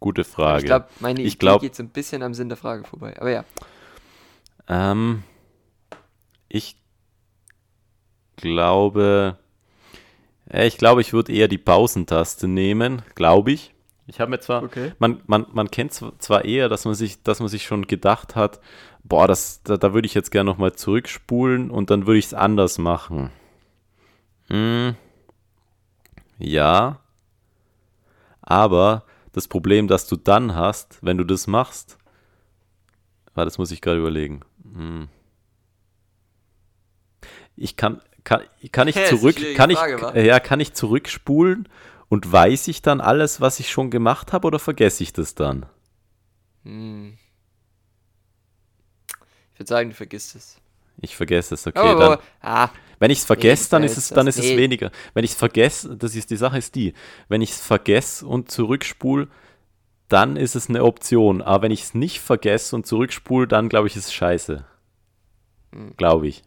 Gute Frage. Ich glaube, meine Ich Idee glaub- geht so ein bisschen am Sinn der Frage vorbei. Aber ja. Ähm, ich glaube, ja, ich glaube, ich würde eher die Pausentaste nehmen, glaube ich. Ich habe mir zwar, Okay. man, man, man kennt zw- zwar eher, dass man sich, dass man sich schon gedacht hat, boah, das, da, da würde ich jetzt gerne nochmal zurückspulen und dann würde ich es anders machen. Hm, ja, aber das Problem, das du dann hast, wenn du das machst, Ah, das muss ich gerade überlegen. Hm. Ich kann, kann, kann ich zurück, kann ich, Frage, ja, kann ich zurückspulen und weiß ich dann alles, was ich schon gemacht habe, oder vergesse ich das dann? Hm. Ich würde sagen, du vergisst es. Ich vergesse es, okay. aber, dann, aber, ah, wenn ich es vergesse, dann ist es, dann ist es weniger. Wenn ich es vergesse, das ist die Sache ist die, wenn ich es vergesse und zurückspule, dann ist es eine Option. Aber wenn ich es nicht vergesse und zurückspule, dann glaube ich, ist es scheiße. Hm. Glaube ich.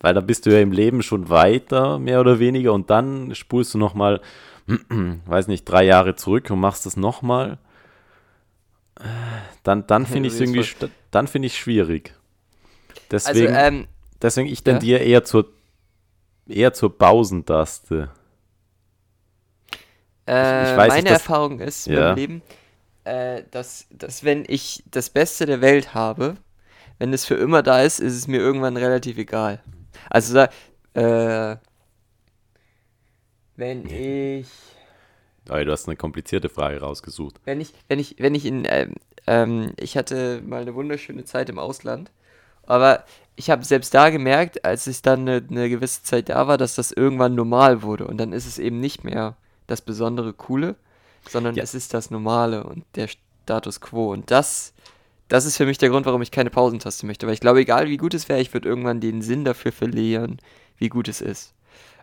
Weil da bist du ja im Leben schon weiter, mehr oder weniger, und dann spulst du nochmal, weiß nicht, drei Jahre zurück und machst das nochmal. Dann, dann finde ich es irgendwie, dann finde ich schwierig. also, Deswegen, ähm, deswegen ich ja? tendiere eher zur, eher zur Pausentaste. Äh, ich weiß meine dass- Erfahrung ist Ja. dem Leben, äh, dass, dass wenn ich das Beste der Welt habe, wenn es für immer da ist, ist es mir irgendwann relativ egal. Also da, äh, wenn ich, Aber du hast eine komplizierte Frage rausgesucht. wenn ich, wenn ich, wenn ich in, ähm, ähm, ich hatte mal eine wunderschöne Zeit im Ausland, aber ich habe selbst da gemerkt, als ich dann eine, eine gewisse Zeit da war, dass das irgendwann normal wurde und dann ist es eben nicht mehr das besondere Coole, sondern Ja. es ist das Normale und der Status Quo und das, das ist für mich der Grund, warum ich keine Pausentaste möchte, weil ich glaube, egal wie gut es wäre, ich würde irgendwann den Sinn dafür verlieren, wie gut es ist.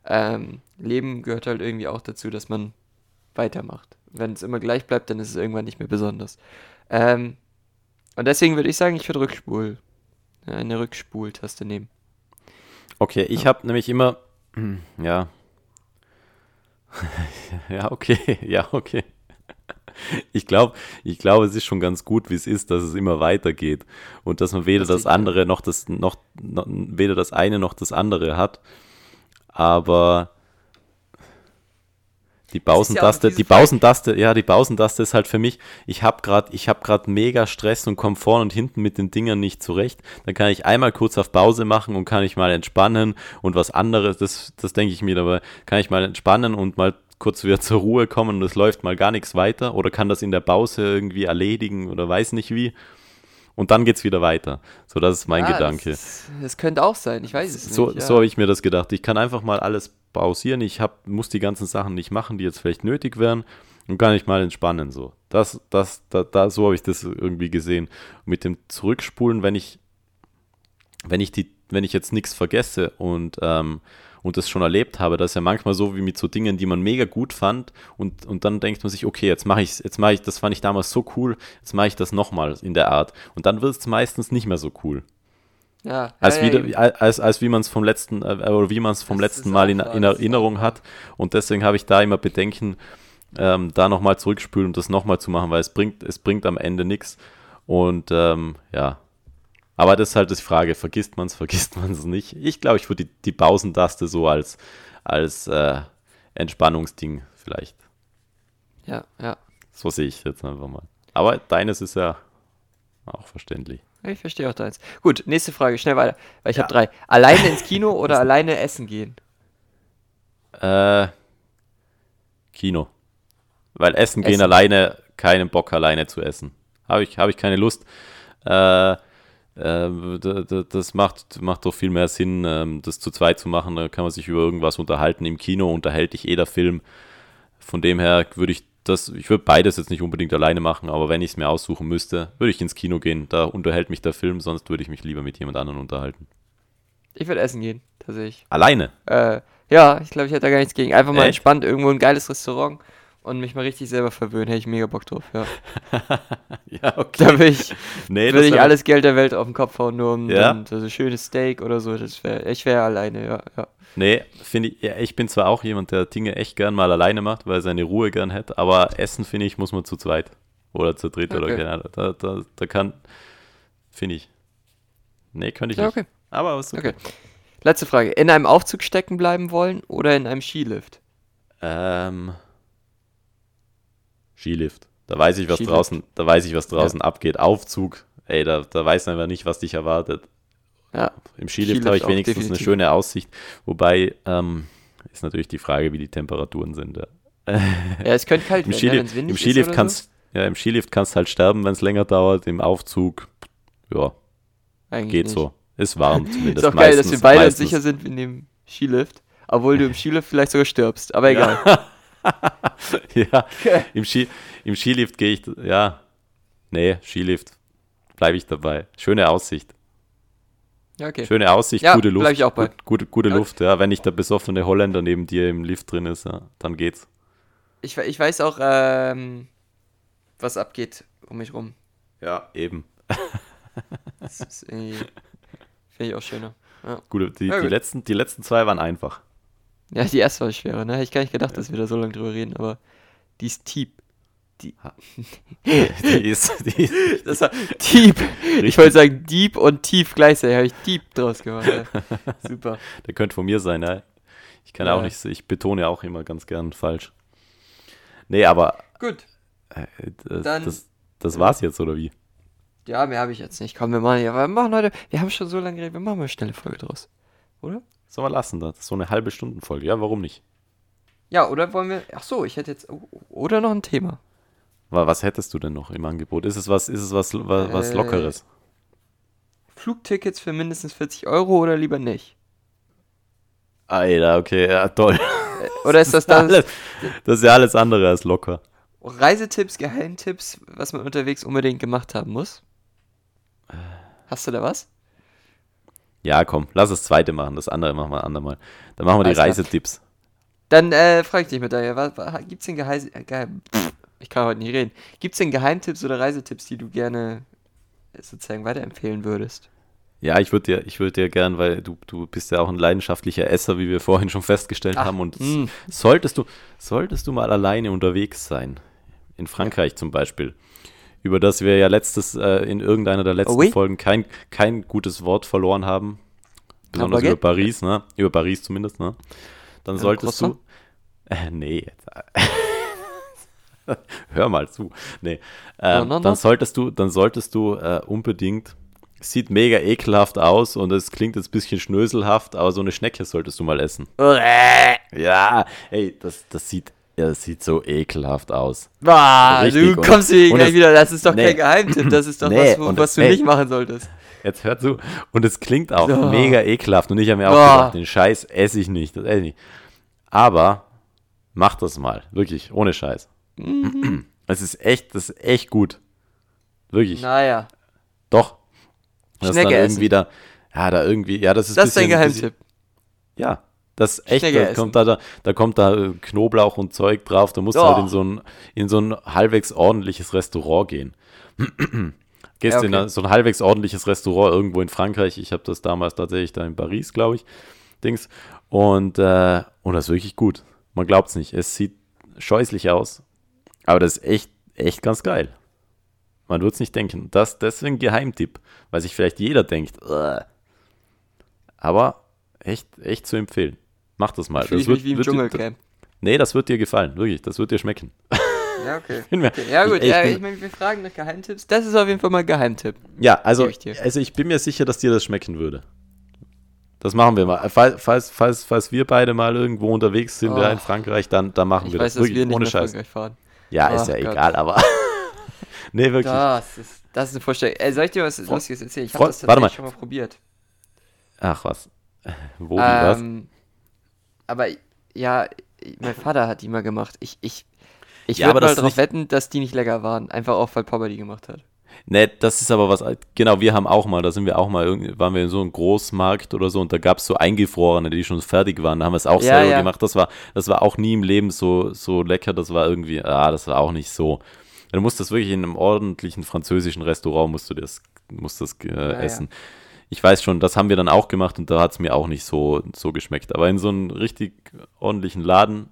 Ähm, Leben gehört halt irgendwie auch dazu, dass man weitermacht. Wenn es immer gleich bleibt, dann ist es irgendwann nicht mehr besonders. Ähm, und deswegen würde ich sagen, ich würde Rückspul. Ja, eine Rückspultaste nehmen. Okay, ich habe nämlich immer, ja, ja, okay, ja, okay. Ich glaube, ich glaube, es ist schon ganz gut, wie es ist, dass es immer weitergeht und dass man weder Das das ja- andere noch das noch, noch weder das eine noch das andere hat. Aber die ist ja die Pausentaste, ja, die Pausentaste ist halt für mich, ich habe gerade, ich habe gerade mega Stress und komme vorne und hinten mit den Dingern nicht zurecht. Dann kann ich einmal kurz auf Pause machen und kann ich mal entspannen und was anderes, das, das denke ich mir dabei, kann ich mal entspannen und mal kurz wieder zur Ruhe kommen und es läuft mal gar nichts weiter oder kann das in der Pause irgendwie erledigen oder weiß nicht wie. Und dann geht's wieder weiter. So, das ist mein Ah, Gedanke. Das, das könnte auch sein, ich weiß es So, nicht. so habe ich mir das gedacht. Ich kann einfach mal alles pausieren. Ich hab, muss die ganzen Sachen nicht machen, die jetzt vielleicht nötig wären. Und kann ich mal entspannen. So. Das, das, da, da, so habe ich das irgendwie gesehen. Mit dem Zurückspulen, wenn ich, wenn ich die, wenn ich jetzt nichts vergesse und, ähm, und das schon erlebt habe, das ist ja manchmal so wie mit so Dingen, die man mega gut fand und, und dann denkt man sich, okay, jetzt mache ich jetzt mache ich, das fand ich damals so cool, jetzt mache ich das nochmal in der Art. Und dann wird es meistens nicht mehr so cool. Ja, Als, eben. als, als wie man es vom letzten, äh, oder wie man es vom Das letzten Mal in, in Erinnerung hat. Und deswegen habe ich da immer Bedenken, ähm, da nochmal zurückspülen und das nochmal zu machen, weil es bringt, es bringt am Ende nichts. Und ähm, ja, Aber das ist halt die Frage, vergisst man es, vergisst man es nicht. Ich glaube, ich würde die, die Pausentaste so als, als äh, Entspannungsding vielleicht. Ja, ja. So sehe ich jetzt einfach mal. Aber deines ist ja auch verständlich. Ich verstehe auch deins. Gut, nächste Frage, schnell weiter. Weil ich Ja. habe drei. Alleine ins Kino oder alleine essen gehen? Äh, Kino. Weil Essen gehen Essen. alleine, keinen Bock alleine zu essen. Habe ich, hab ich keine Lust. Äh, äh, das macht, macht doch viel mehr Sinn, ähm, das zu zweit zu machen. Da kann man sich über irgendwas unterhalten. Im Kino unterhält dich eh der Film. Von dem her würde ich das, ich würde beides jetzt nicht unbedingt alleine machen, aber wenn ich es mir aussuchen müsste, würde ich ins Kino gehen. Da unterhält mich der Film, sonst würde ich mich lieber mit jemand anderem unterhalten. Ich würde essen gehen, tatsächlich. Alleine? Äh, ja, ich glaube, ich hätte da gar nichts gegen. Einfach mal Echt? entspannt irgendwo ein geiles Restaurant und mich mal richtig selber verwöhnen. Hätte ich mega Bock drauf, ja. ja, okay. Da will ich, Nee, will ich alles Geld der Welt auf den Kopf hauen, nur um Ja? dann so ein schönes Steak oder so. Das wär, ich wäre alleine, ja, ja. Nee, finde ich, ja, ich bin zwar auch jemand, der Dinge echt gern mal alleine macht, weil er seine Ruhe gern hätte, aber Essen, finde ich, muss man zu zweit oder zu dritt oder Okay. keine Ahnung. Da, da, da kann, finde ich. Nee, könnte ich Ja, nicht. okay. Aber was Okay. Letzte Frage. In einem Aufzug stecken bleiben wollen oder in einem Skilift? Ähm, Skilift. Da weiß ich, was Skilift. draußen, da weiß ich, was draußen abgeht. Aufzug, ey, da, da weiß man einfach nicht, was dich erwartet. Ja. Im Skilift Skilift habe ich wenigstens eine definitiv. schöne Aussicht. Wobei, ähm, ist natürlich die Frage, wie die Temperaturen sind. Ja. Ja, es könnte kalt Im, werden, ja, Skilift, windig im ist Skilift kannst ja, im Skilift kannst halt sterben, wenn es länger dauert. Im Aufzug, ja, so. Eigentlich geht nicht. so. Ist warm zumindest. Ist auch geil, dass meistens- wir beide meistens. sicher sind in dem Skilift, obwohl du im Skilift vielleicht sogar stirbst. Aber egal. ja, im, Ski, im Skilift gehe ich, ja, nee, Skilift, bleibe ich dabei. Schöne Aussicht. Ja, okay. Schöne Aussicht, Ja, gute Luft. bleib ich auch bei. Gut, gute gute Okay. Luft, ja. Wenn nicht der besoffene Holländer neben dir im Lift drin ist, ja, dann geht's. Ich, ich weiß auch, ähm, was abgeht um mich rum. Ja, eben. Das ist irgendwie, finde ich auch schöner. Ja. Gute, die, Ja, die, gut. letzten, die letzten zwei waren einfach. Ja, die erste war schwerer, ne? Hätte ich gar nicht gedacht, dass wir da so lange drüber reden, aber die ist Teep. Die ist, die ist Das war Teep. Ich wollte sagen Deep und Tief gleichzeitig, habe ich Deep draus gemacht. Ja. Super. Der könnte von mir sein, ja. Ich kann Ja. auch nicht, ich betone auch immer ganz gern falsch. Nee, aber Gut. äh, das, Dann- das, das war's jetzt, oder wie? Ja, mehr habe ich jetzt nicht. Komm, wir machen, ja, wir machen heute, wir haben schon so lange geredet, wir machen mal eine schnelle Folge draus. Oder? Sollen wir lassen, das ist so eine halbe Stundenfolge. Ja, warum nicht? Ja, oder wollen wir, ach so, ich hätte jetzt, oh, oder noch ein Thema. Wa- Was hättest du denn noch im Angebot? Ist es was, ist es was, was, was Äh, Lockeres? Flugtickets für mindestens 40 Euro oder lieber nicht? Alter, okay, ja, toll. Oder ist das dann alles, das ist ja alles andere als locker. Reisetipps, Geheimtipps, was man unterwegs unbedingt gemacht haben muss? Hast du da was? Ja, komm, lass das zweite machen. Das andere machen wir ein andermal. Dann machen wir die Alles. Reisetipps. Dann äh, frage ich dich mit daher, was, was, gibt's denn Geheim, Geheim, ich kann heute nicht reden. Gibt's denn Geheimtipps oder Reisetipps, die du gerne äh, sozusagen weiterempfehlen würdest? Ja, ich würde dir, ich würde dir gern, weil du, du bist ja auch ein leidenschaftlicher Esser, wie wir vorhin schon festgestellt Ach, haben. Und mm. solltest du, solltest du mal alleine unterwegs sein, in Frankreich zum Beispiel, über das wir ja letztes, äh, in irgendeiner der letzten oui? Folgen kein, kein gutes Wort verloren haben. Besonders über Paris, ne? Über Paris zumindest, ne? Dann Ein solltest du. Äh, nee, jetzt. Hör mal zu. Nee. Ähm, Ananas? dann solltest du, dann solltest du äh, unbedingt. Sieht mega ekelhaft aus und es klingt jetzt ein bisschen schnöselhaft, aber so eine Schnecke solltest du mal essen. Ja, ey, das, das sieht, ja, das sieht so ekelhaft aus. Bah, Richtig, du kommst hier gleich wieder, das ist doch Nee. kein Geheimtipp, das ist doch Nee, was, wo, was du ey. nicht machen solltest. Jetzt hör zu. Und es klingt auch Oh. mega ekelhaft. Und ich habe mir auch Oh. gedacht, den Scheiß esse ich nicht. Das esse ich nicht. Aber mach das mal. Wirklich, ohne Scheiß. Es ist echt, das ist echt gut. Wirklich. Naja, Doch. Das ist dann Schnecke essen. irgendwie da, ja, da irgendwie, ja, das ist das ist dein bisschen- Geheimtipp. Ja, das ist echt, da kommt da, da, da kommt da äh, Knoblauch und Zeug drauf. Da musst du Oh. halt in so ein, in so ein halbwegs ordentliches Restaurant gehen. Gehst Ja, in okay. ein, so ein halbwegs ordentliches Restaurant irgendwo in Frankreich. Ich habe das damals tatsächlich da in Paris, glaube ich, Dings. Und, äh, und das ist wirklich gut. Man glaubt es nicht. Es sieht scheußlich aus, aber das ist echt, echt ganz geil. Man wird es nicht denken. Das, das ist ein Geheimtipp, weil sich vielleicht jeder denkt. "Ugh." Aber echt, echt zu empfehlen. Mach das mal. Fühl Das mich wie im wird, Dschungelcamp. nee, das wird dir gefallen. Wirklich, das wird dir schmecken. Ja, okay. Okay. Ja, gut, ich ja, ich meine, wir fragen nach Geheimtipps. Das ist auf jeden Fall mal ein Geheimtipp. Ja, also ich also ich bin mir sicher, dass dir das schmecken würde. Das machen wir mal. Falls, falls, falls, falls wir beide mal irgendwo unterwegs sind ja, in Oh. Frankreich, dann, dann machen Ich wir weiß, das. dass wir nicht ohne Scheiß. Frankreich fahren. Ja, ist Ach ja Gott. egal, aber. nee, wirklich. Das ist, das ist eine Vorstellung. Ey, soll ich dir was Lustiges erzählen? Ich habe das tatsächlich schon mal probiert. Ach was. Wo, wie, was? Aber ja, mein Vater hat die mal gemacht. Ich, ich, ich Ja, würde mal darauf wetten, dass die nicht lecker waren. Einfach auch, weil Papa die gemacht hat. Nee, das ist aber was. Genau, wir haben auch mal, da sind wir auch mal, waren wir in so einem Großmarkt oder so und da gab es so eingefrorene, die schon fertig waren. Da haben wir es auch Ja, selber ja. gemacht. Das war, das war auch nie im Leben so, so lecker. Das war irgendwie, ah, das war auch nicht so. Du musst das wirklich in einem ordentlichen französischen Restaurant musst du das, musst das äh, ja. essen. Ich weiß schon, das haben wir dann auch gemacht und da hat es mir auch nicht so, so geschmeckt. Aber in so einem richtig ordentlichen Laden,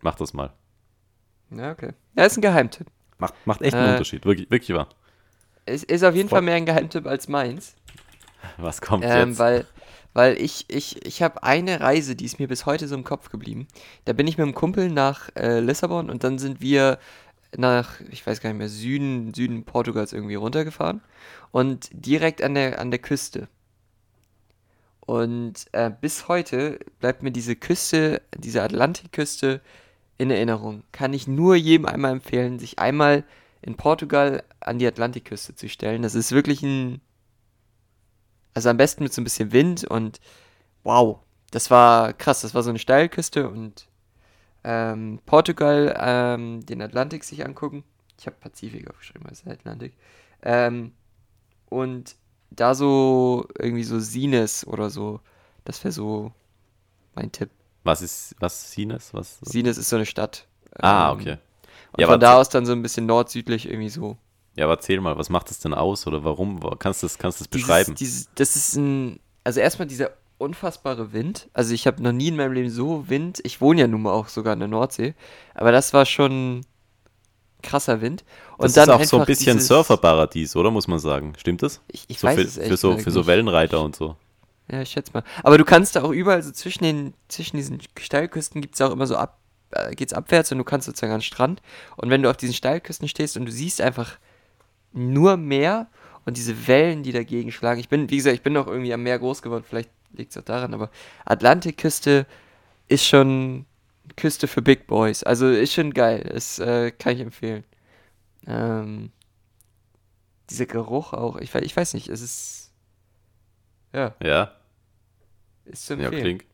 mach das mal. Ja, okay. Ja, ist ein Geheimtipp. Macht, macht echt einen Äh, Unterschied. Wirklich, wirklich wahr. Es ist auf jeden Voll- Fall mehr ein Geheimtipp als meins. Was kommt Ähm, jetzt? weil weil ich, ich, ich habe eine Reise, die ist mir bis heute so im Kopf geblieben. Da bin ich mit einem Kumpel nach äh, Lissabon und dann sind wir nach, ich weiß gar nicht mehr, Süden, Süden Portugals irgendwie runtergefahren und direkt an der, an der Küste. Und äh, bis heute bleibt mir diese Küste, diese Atlantikküste in Erinnerung. Kann ich nur jedem einmal empfehlen, sich einmal in Portugal an die Atlantikküste zu stellen. Das ist wirklich ein, also am besten mit so ein bisschen Wind und wow, das war krass. Das war so eine Steilküste und ähm, Portugal, ähm, den Atlantik sich angucken. Ich habe Pazifik aufgeschrieben, als Atlantik. Ähm, und da so irgendwie so Sines oder so, das wäre so mein Tipp. Was ist, was Sines? Was? Sines ist so eine Stadt. Ah, Ähm, okay. Und Ja, von da aus dann so ein bisschen nord-südlich irgendwie so. Ja, aber erzähl mal, was macht es denn aus oder warum? Kannst du das, kannst das Dieses- beschreiben? Dieses, das ist ein, also erstmal dieser unfassbare Wind. Also ich habe noch nie in meinem Leben so Wind. Ich wohne ja nun mal auch sogar an der Nordsee, aber das war schon krasser Wind. Und das dann ist auch so ein bisschen Surferparadies, oder muss man sagen? Stimmt das? Ich, ich so weiß für, es ehrlich für so, für so. Wellenreiter und so. Ja, ich schätze mal. Aber du kannst da auch überall so zwischen den, zwischen diesen Steilküsten gibt es auch immer so ab, äh, geht's abwärts und du kannst sozusagen an den Strand. Und wenn du auf diesen Steilküsten stehst und du siehst einfach nur Meer und diese Wellen, die dagegen schlagen. Ich bin, wie gesagt, ich bin noch irgendwie am Meer groß geworden, vielleicht liegt es auch daran, aber Atlantikküste ist schon Küste für Big Boys. Also ist schon geil. Das äh, kann ich empfehlen. Ähm, dieser Geruch auch, ich, ich weiß nicht, es ist. Ja, Ja, ist zu ja empfehlen. klingt,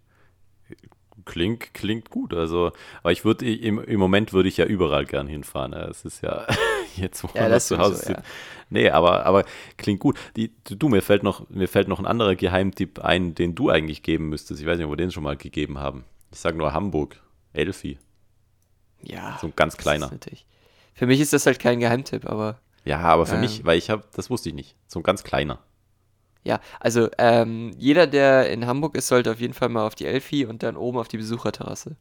klingt, klingt gut. Also, aber ich würde im, im Moment würde ich ja überall gern hinfahren. Ja, Es ist ja jetzt, wo Ja, wir das zu Hause sind. ja. Nee, aber, aber klingt gut. Die, du, mir fällt noch, mir fällt noch ein anderer Geheimtipp ein, den du eigentlich geben müsstest. Ich weiß nicht, ob wir den schon mal gegeben haben. Ich sage nur Hamburg. Elfi. Ja, So ein ganz kleiner. Für mich ist das halt kein Geheimtipp, aber Ja, aber für Ähm. mich, weil ich habe, das wusste ich nicht. So ein ganz kleiner. ja, also ähm, jeder, der in Hamburg ist, sollte auf jeden Fall mal auf die Elfi und dann oben auf die Besucherterrasse.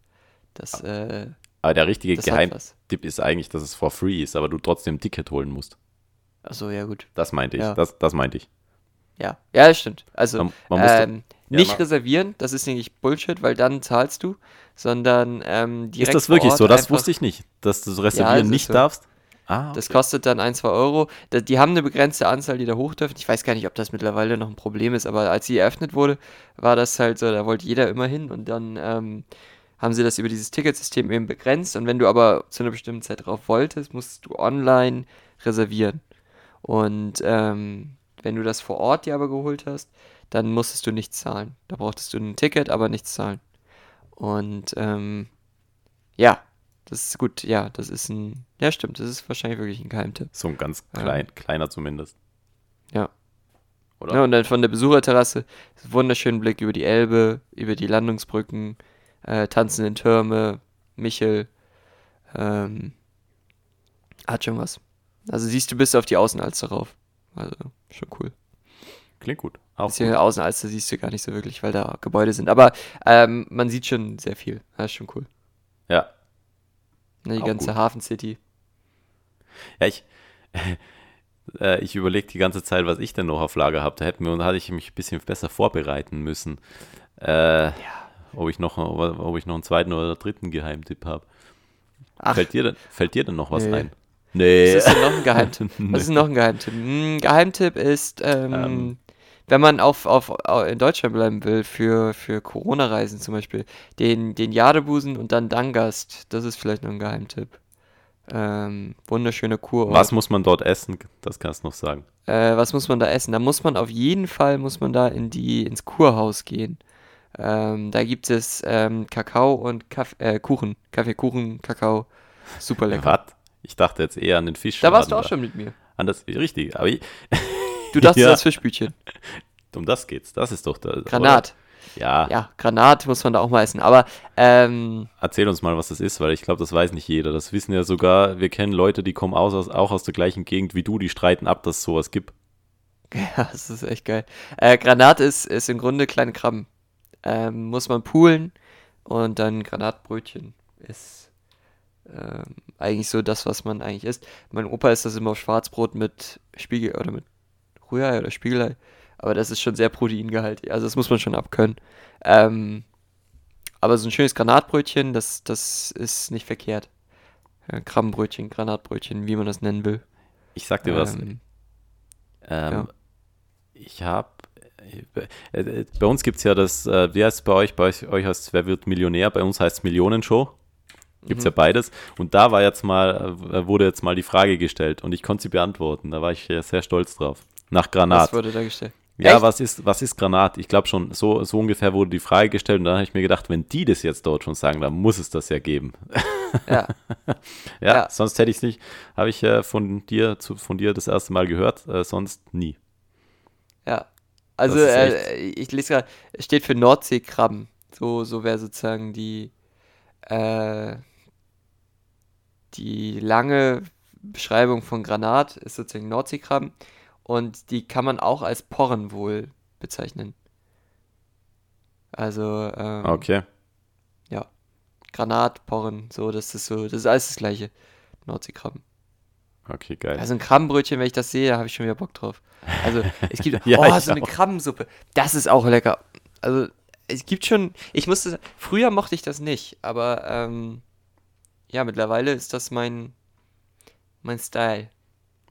Das, äh, Aber der richtige. Geheimtipp ist eigentlich, dass es for free ist, aber du trotzdem ein Ticket holen musst. Achso, ja gut. Das meinte ich. Ja. Das, das meinte ich. Ja, ja, das stimmt. Also Man, man ähm, ja, nicht man- reservieren, das ist nämlich Bullshit, weil dann zahlst du, sondern ähm, direkt ist das wirklich so? Das einfach- wusste ich nicht, dass du reservieren Ja, nicht so. darfst. Ah, Das okay. kostet dann ein, zwei Euro. Die haben eine begrenzte Anzahl, die da hoch dürfen. Ich weiß gar nicht, ob das mittlerweile noch ein Problem ist, aber als sie eröffnet wurde, war das halt so, da wollte jeder immer hin und dann ähm, haben sie das über dieses Ticketsystem eben begrenzt. Und wenn du aber zu einer bestimmten Zeit drauf wolltest, musst du online reservieren. Und ähm, wenn du das vor Ort dir aber geholt hast, dann musstest du nichts zahlen. Da brauchtest du ein Ticket, aber nichts zahlen. Und ähm, ja, das ist gut. Ja, das ist ein. Ja, stimmt. Das ist wahrscheinlich wirklich ein Geheimtipp. so ein ganz klein, kleiner zumindest. Ja. Oder? Ja, und dann von der Besucherterrasse wunderschönen Blick über die Elbe, über die Landungsbrücken, äh, tanzenden Türme, Michel. Ähm, hat schon was. Also siehst du bis auf die Außenalster rauf. Also schon cool. Klingt gut. Auch Bisschen gut. Außenalster siehst du gar nicht so wirklich, weil da Gebäude sind. Aber ähm, man sieht schon sehr viel. Das ist schon cool. Ja. Ne, die Auch ganze gut. Hafen City. Ja, ich, Äh, ich überlege die ganze Zeit, was ich denn noch auf Lager habe. Da hätten wir, hatte ich mich ein bisschen besser vorbereiten müssen. Äh, ja. ob, ich noch, ob ich noch einen zweiten oder dritten Geheimtipp habe. Fällt dir, denn, fällt dir denn noch was nee. ein? Nee. Was ist denn noch ein Geheimtipp? Was ist noch ein Geheimtipp? Geheimtipp ist, ähm, ähm. Wenn man auf, auf, auf, in Deutschland bleiben will, für, für Corona-Reisen zum Beispiel, den, den Jadebusen und dann Dangast, das ist vielleicht noch ein Geheimtipp. Ähm, wunderschöne Kur. Was muss man dort essen? Das kannst du noch sagen. Äh, was muss man da essen? Da muss man auf jeden Fall muss man da in die ins Kurhaus gehen. Ähm, da gibt es ähm, Kakao und Kaff äh, Kuchen, Kaffee, Kuchen, Kakao, super lecker. Was? Ich dachte jetzt eher an den Fisch. Da warst du auch schon mit mir. An das richtig, aber ich, du dachtest ja. das Fischbütchen. Um das geht's. Das ist doch der Granat. Oder? Ja. Ja, Granat muss man da auch mal essen. Aber ähm, erzähl uns mal, was das ist, weil ich glaube, das weiß nicht jeder. Das wissen ja sogar, wir kennen Leute, die kommen aus, auch aus der gleichen Gegend wie du, die streiten ab, dass es sowas gibt. Ja, das ist echt geil. Äh, Granat ist, ist im Grunde kleine Krabben. Ähm, muss man poolen und dann Granatbrötchen ist ähm, eigentlich so das, was man eigentlich isst. Mein Opa isst das immer auf Schwarzbrot mit Spiegel oder mit Rührei oder Spiegelei. Aber das ist schon sehr proteingehaltig. Also das muss man schon abkönnen. Ähm, aber so ein schönes Granatbrötchen, das, das ist nicht verkehrt. Ja, Krabbenbrötchen, Granatbrötchen, wie man das nennen will. Ich sag dir was. Ähm, ähm, ja. Ich habe äh, äh, bei uns gibt es ja das, äh, wie heißt es bei euch? Bei euch, euch heißt es Wer wird Millionär? Bei uns heißt es Millionenshow. Gibt es mhm. ja beides. Und da war jetzt mal, äh, wurde jetzt mal die Frage gestellt und ich konnte sie beantworten. Da war ich sehr stolz drauf. Nach Granat. Was wurde da gestellt? Ja, was ist, was ist Granat? Ich glaube schon, so, so ungefähr wurde die Frage gestellt und dann habe ich mir gedacht, wenn die das jetzt dort schon sagen, dann muss es das ja geben. Ja. ja, ja, sonst hätte ich es nicht, habe ich äh, von dir zu, von dir das erste Mal gehört, äh, sonst nie. Ja. Also äh, ich lese gerade, es steht für Nordseekrabben. So, so wäre sozusagen die, äh, die lange Beschreibung von Granat, ist sozusagen Nordseekrabben. Und die kann man auch als Porren wohl bezeichnen. Also, ähm, Okay. Ja. Granat, Porren, so, das ist so, das ist alles das gleiche. Nordseekrabben. Okay, geil. Also ein Krabbenbrötchen, wenn ich das sehe, habe ich schon wieder Bock drauf. Also, es gibt, ja, oh, so eine Krabbensuppe. Das ist auch lecker. Also, es gibt schon, ich musste, früher mochte ich das nicht, aber, ähm, ja, mittlerweile ist das mein, mein Style.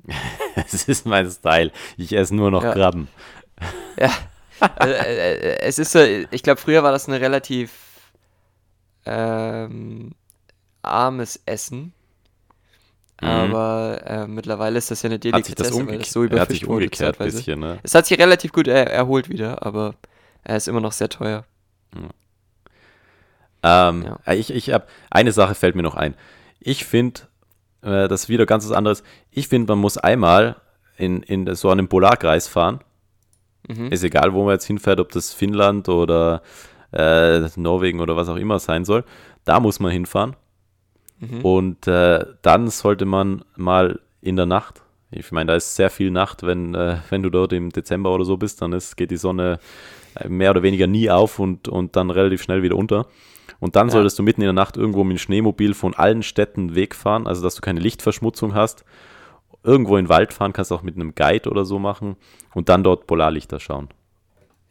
es ist mein Style. Ich esse nur noch ja. Krabben. Ja. Also, äh, äh, es ist so, ich glaube, früher war das ein relativ ähm, armes Essen. Mhm. Aber äh, mittlerweile ist das ja eine Delikatesse, weil es so überfischt wurde bisschen, ne? Es hat sich relativ gut er erholt wieder, aber er ist immer noch sehr teuer. Ja. Ähm, ja. Ich, ich habe eine Sache fällt mir noch ein. Ich finde äh, das ist wieder ganz was anderes. Ich finde, man muss einmal in, in so einem Polarkreis fahren. Mhm. Ist egal, wo man jetzt hinfährt, ob das Finnland oder äh, Norwegen oder was auch immer sein soll. Da muss man hinfahren. Mhm. Und äh, dann sollte man mal in der Nacht, ich meine, da ist sehr viel Nacht, wenn, äh, wenn du dort im Dezember oder so bist, dann ist, geht die Sonne äh, mehr oder weniger nie auf und, und dann relativ schnell wieder unter. Und dann ja. solltest du mitten in der Nacht irgendwo mit dem Schneemobil von allen Städten wegfahren, also dass du keine Lichtverschmutzung hast. Irgendwo in den Wald fahren kannst du auch mit einem Guide oder so machen und dann dort Polarlichter schauen.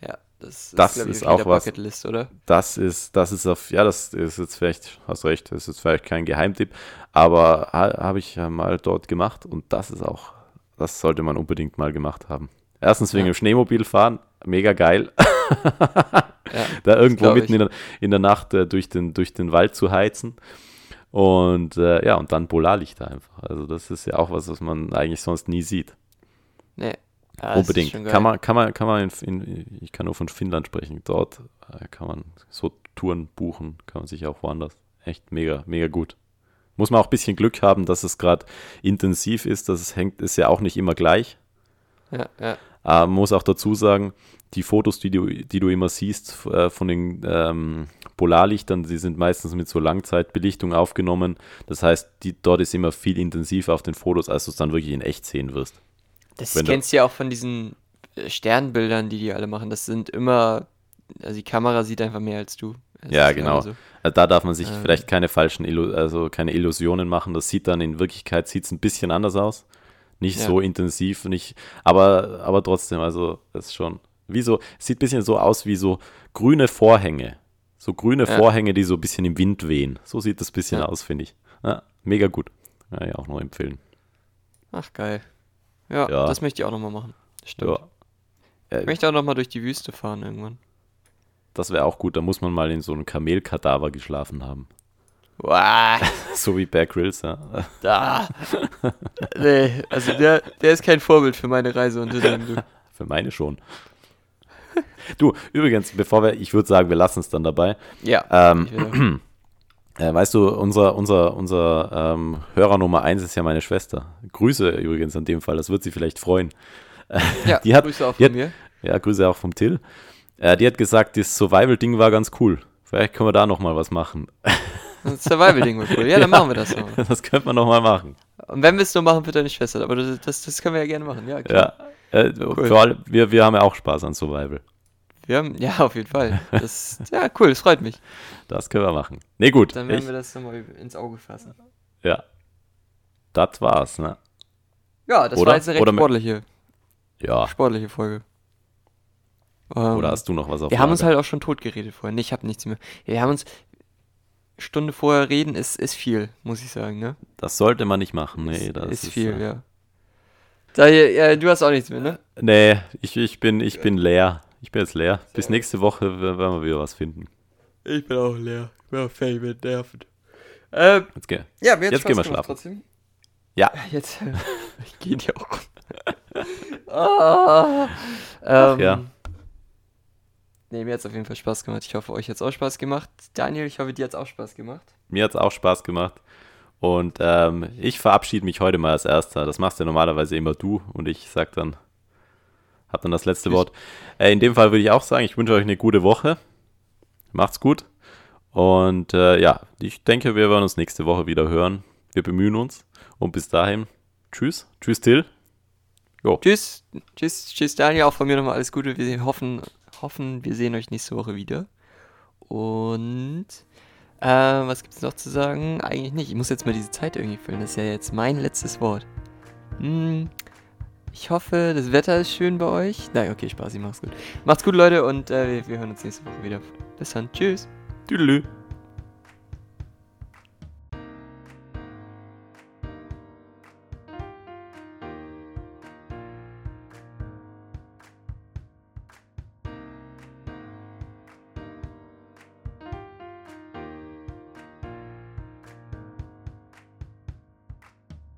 Ja, das ist, das ist auch was. Bucketlist, oder? Das ist, das ist auf, ja, das ist jetzt vielleicht, hast recht, das ist vielleicht kein Geheimtipp, aber ha, habe ich ja mal dort gemacht und das ist auch, das sollte man unbedingt mal gemacht haben. Erstens wegen ja. dem Schneemobil fahren, mega geil. ja, da irgendwo mitten in der, in der, Nacht äh, durch, den, durch den Wald zu heizen. Und äh, ja, und dann Polarlichter einfach. Also das ist ja auch was, was man eigentlich sonst nie sieht. Nee. Ja, Unbedingt. Kann man, kann man, kann man in, in, ich kann nur von Finnland sprechen. Dort äh, kann man so Touren buchen, kann man sich auch woanders. Echt mega, mega gut. Muss man auch ein bisschen Glück haben, dass es gerade intensiv ist. Das es hängt, ist ja auch nicht immer gleich. Ja, ja. Äh, man muss auch dazu sagen, die Fotos, die du, die du immer siehst äh, von den ähm, Polarlichtern, die sind meistens mit so Langzeitbelichtung aufgenommen. Das heißt, die, dort ist immer viel intensiver auf den Fotos, als du es dann wirklich in echt sehen wirst. Das Wenn kennst du ja auch von diesen äh, Sternbildern, die die alle machen. Das sind immer, also die Kamera sieht einfach mehr als du. Das ja, genau. So. Also da darf man sich ähm. vielleicht keine falschen, Illu also keine Illusionen machen. Das sieht dann in Wirklichkeit sieht's ein bisschen anders aus. Nicht Ja. so intensiv, nicht, aber, aber trotzdem, also das ist schon, wie so, sieht ein bisschen so aus wie so grüne Vorhänge. So grüne Ja. Vorhänge, die so ein bisschen im Wind wehen. So sieht das ein bisschen Ja. aus, finde ich. Mega gut. Ja, ja, auch noch empfehlen. Ach, geil. Ja, Ja. das möchte ich auch nochmal machen. Stimmt. Ja. Ich Äh, möchte auch nochmal durch die Wüste fahren irgendwann. das wäre auch gut, da muss man mal in so einem Kamelkadaver geschlafen haben. So wie Bear Grylls, ja. da. nee, also der, der ist kein Vorbild für meine Reiseunternehmen. Für meine schon. Du, übrigens, bevor wir, ich würde sagen, wir lassen es dann dabei. Ja. Ähm, Äh, weißt du, unser, unser, unser ähm, Hörer Nummer 1 ist ja meine Schwester. Grüße übrigens an dem Fall, das wird sie vielleicht freuen. ja, die hat- Grüße auch von hat- mir. Ja, Grüße auch vom Till. Äh, die hat gesagt, das Survival-Ding war ganz cool. Vielleicht können wir da nochmal was machen. Das Survival-Ding war cool. Ja, dann machen wir das noch. Das könnte man nochmal machen. Und wenn wir es nur machen, wird deine Schwester. Aber das, das, das können wir ja gerne machen. Ja, klar. Ja, äh, für alle, wir, wir haben ja auch Spaß an Survival. Wir haben, ja, auf jeden Fall. Das, ja, cool, das freut mich. Das können wir machen. Nee, gut. Dann werden ich, wir das nochmal ins Auge fassen. ja. Das war's, ne? Ja, das Oder? war jetzt eine recht sportliche, Ja. sportliche Folge. Oder hast du noch was auf wir haben uns halt auch schon tot geredet vorhin. Nee, ich habe nichts mehr. Wir haben uns. Stunde vorher reden ist, ist viel, muss ich sagen, ne? Das sollte man nicht machen. Nee, ist, das ist viel, äh, ja. Da, ja. Du hast auch nichts mehr, ne? Nee, ich, ich, bin, ich bin leer. Ich bin jetzt leer. Bis nächste Woche werden wir wieder was finden. Ich bin auch leer. Ich bin auch fertig mit Nerven. Ähm, Jetzt geh. ja, Jetzt Spaß gehen wir schlafen. Trotzdem. Ja. Jetzt. ich gehe dir auch. ah, ähm, ja. Nee, mir hat es auf jeden Fall Spaß gemacht. Ich hoffe, euch hat es auch Spaß gemacht. Daniel, ich hoffe, dir hat es auch Spaß gemacht. Mir hat es auch Spaß gemacht. Und ähm, ich verabschiede mich heute mal als Erster. Das machst ja normalerweise immer du und ich sag dann, hab dann das letzte Tschüss. Wort. Äh, in dem Fall würde ich auch sagen, ich wünsche euch eine gute Woche. Macht's gut. Und äh, ja, ich denke, wir werden uns nächste Woche wieder hören. Wir bemühen uns. Und bis dahin, tschüss. Tschüss, Till. Tschüss, tschüss, tschüss, Daniel. Auch von mir nochmal alles Gute. Wir hoffen, hoffen, wir sehen euch nächste Woche wieder. Und äh, was gibt es noch zu sagen? Eigentlich nicht. Ich muss jetzt mal diese Zeit irgendwie füllen. Das ist ja jetzt mein letztes Wort. Hm, ich hoffe, das Wetter ist schön bei euch. Nein, okay, Spaß, ich mach's gut. Macht's gut, Leute, und äh, wir, wir hören uns nächste Woche wieder. Bis dann. Tschüss. Tüdelü.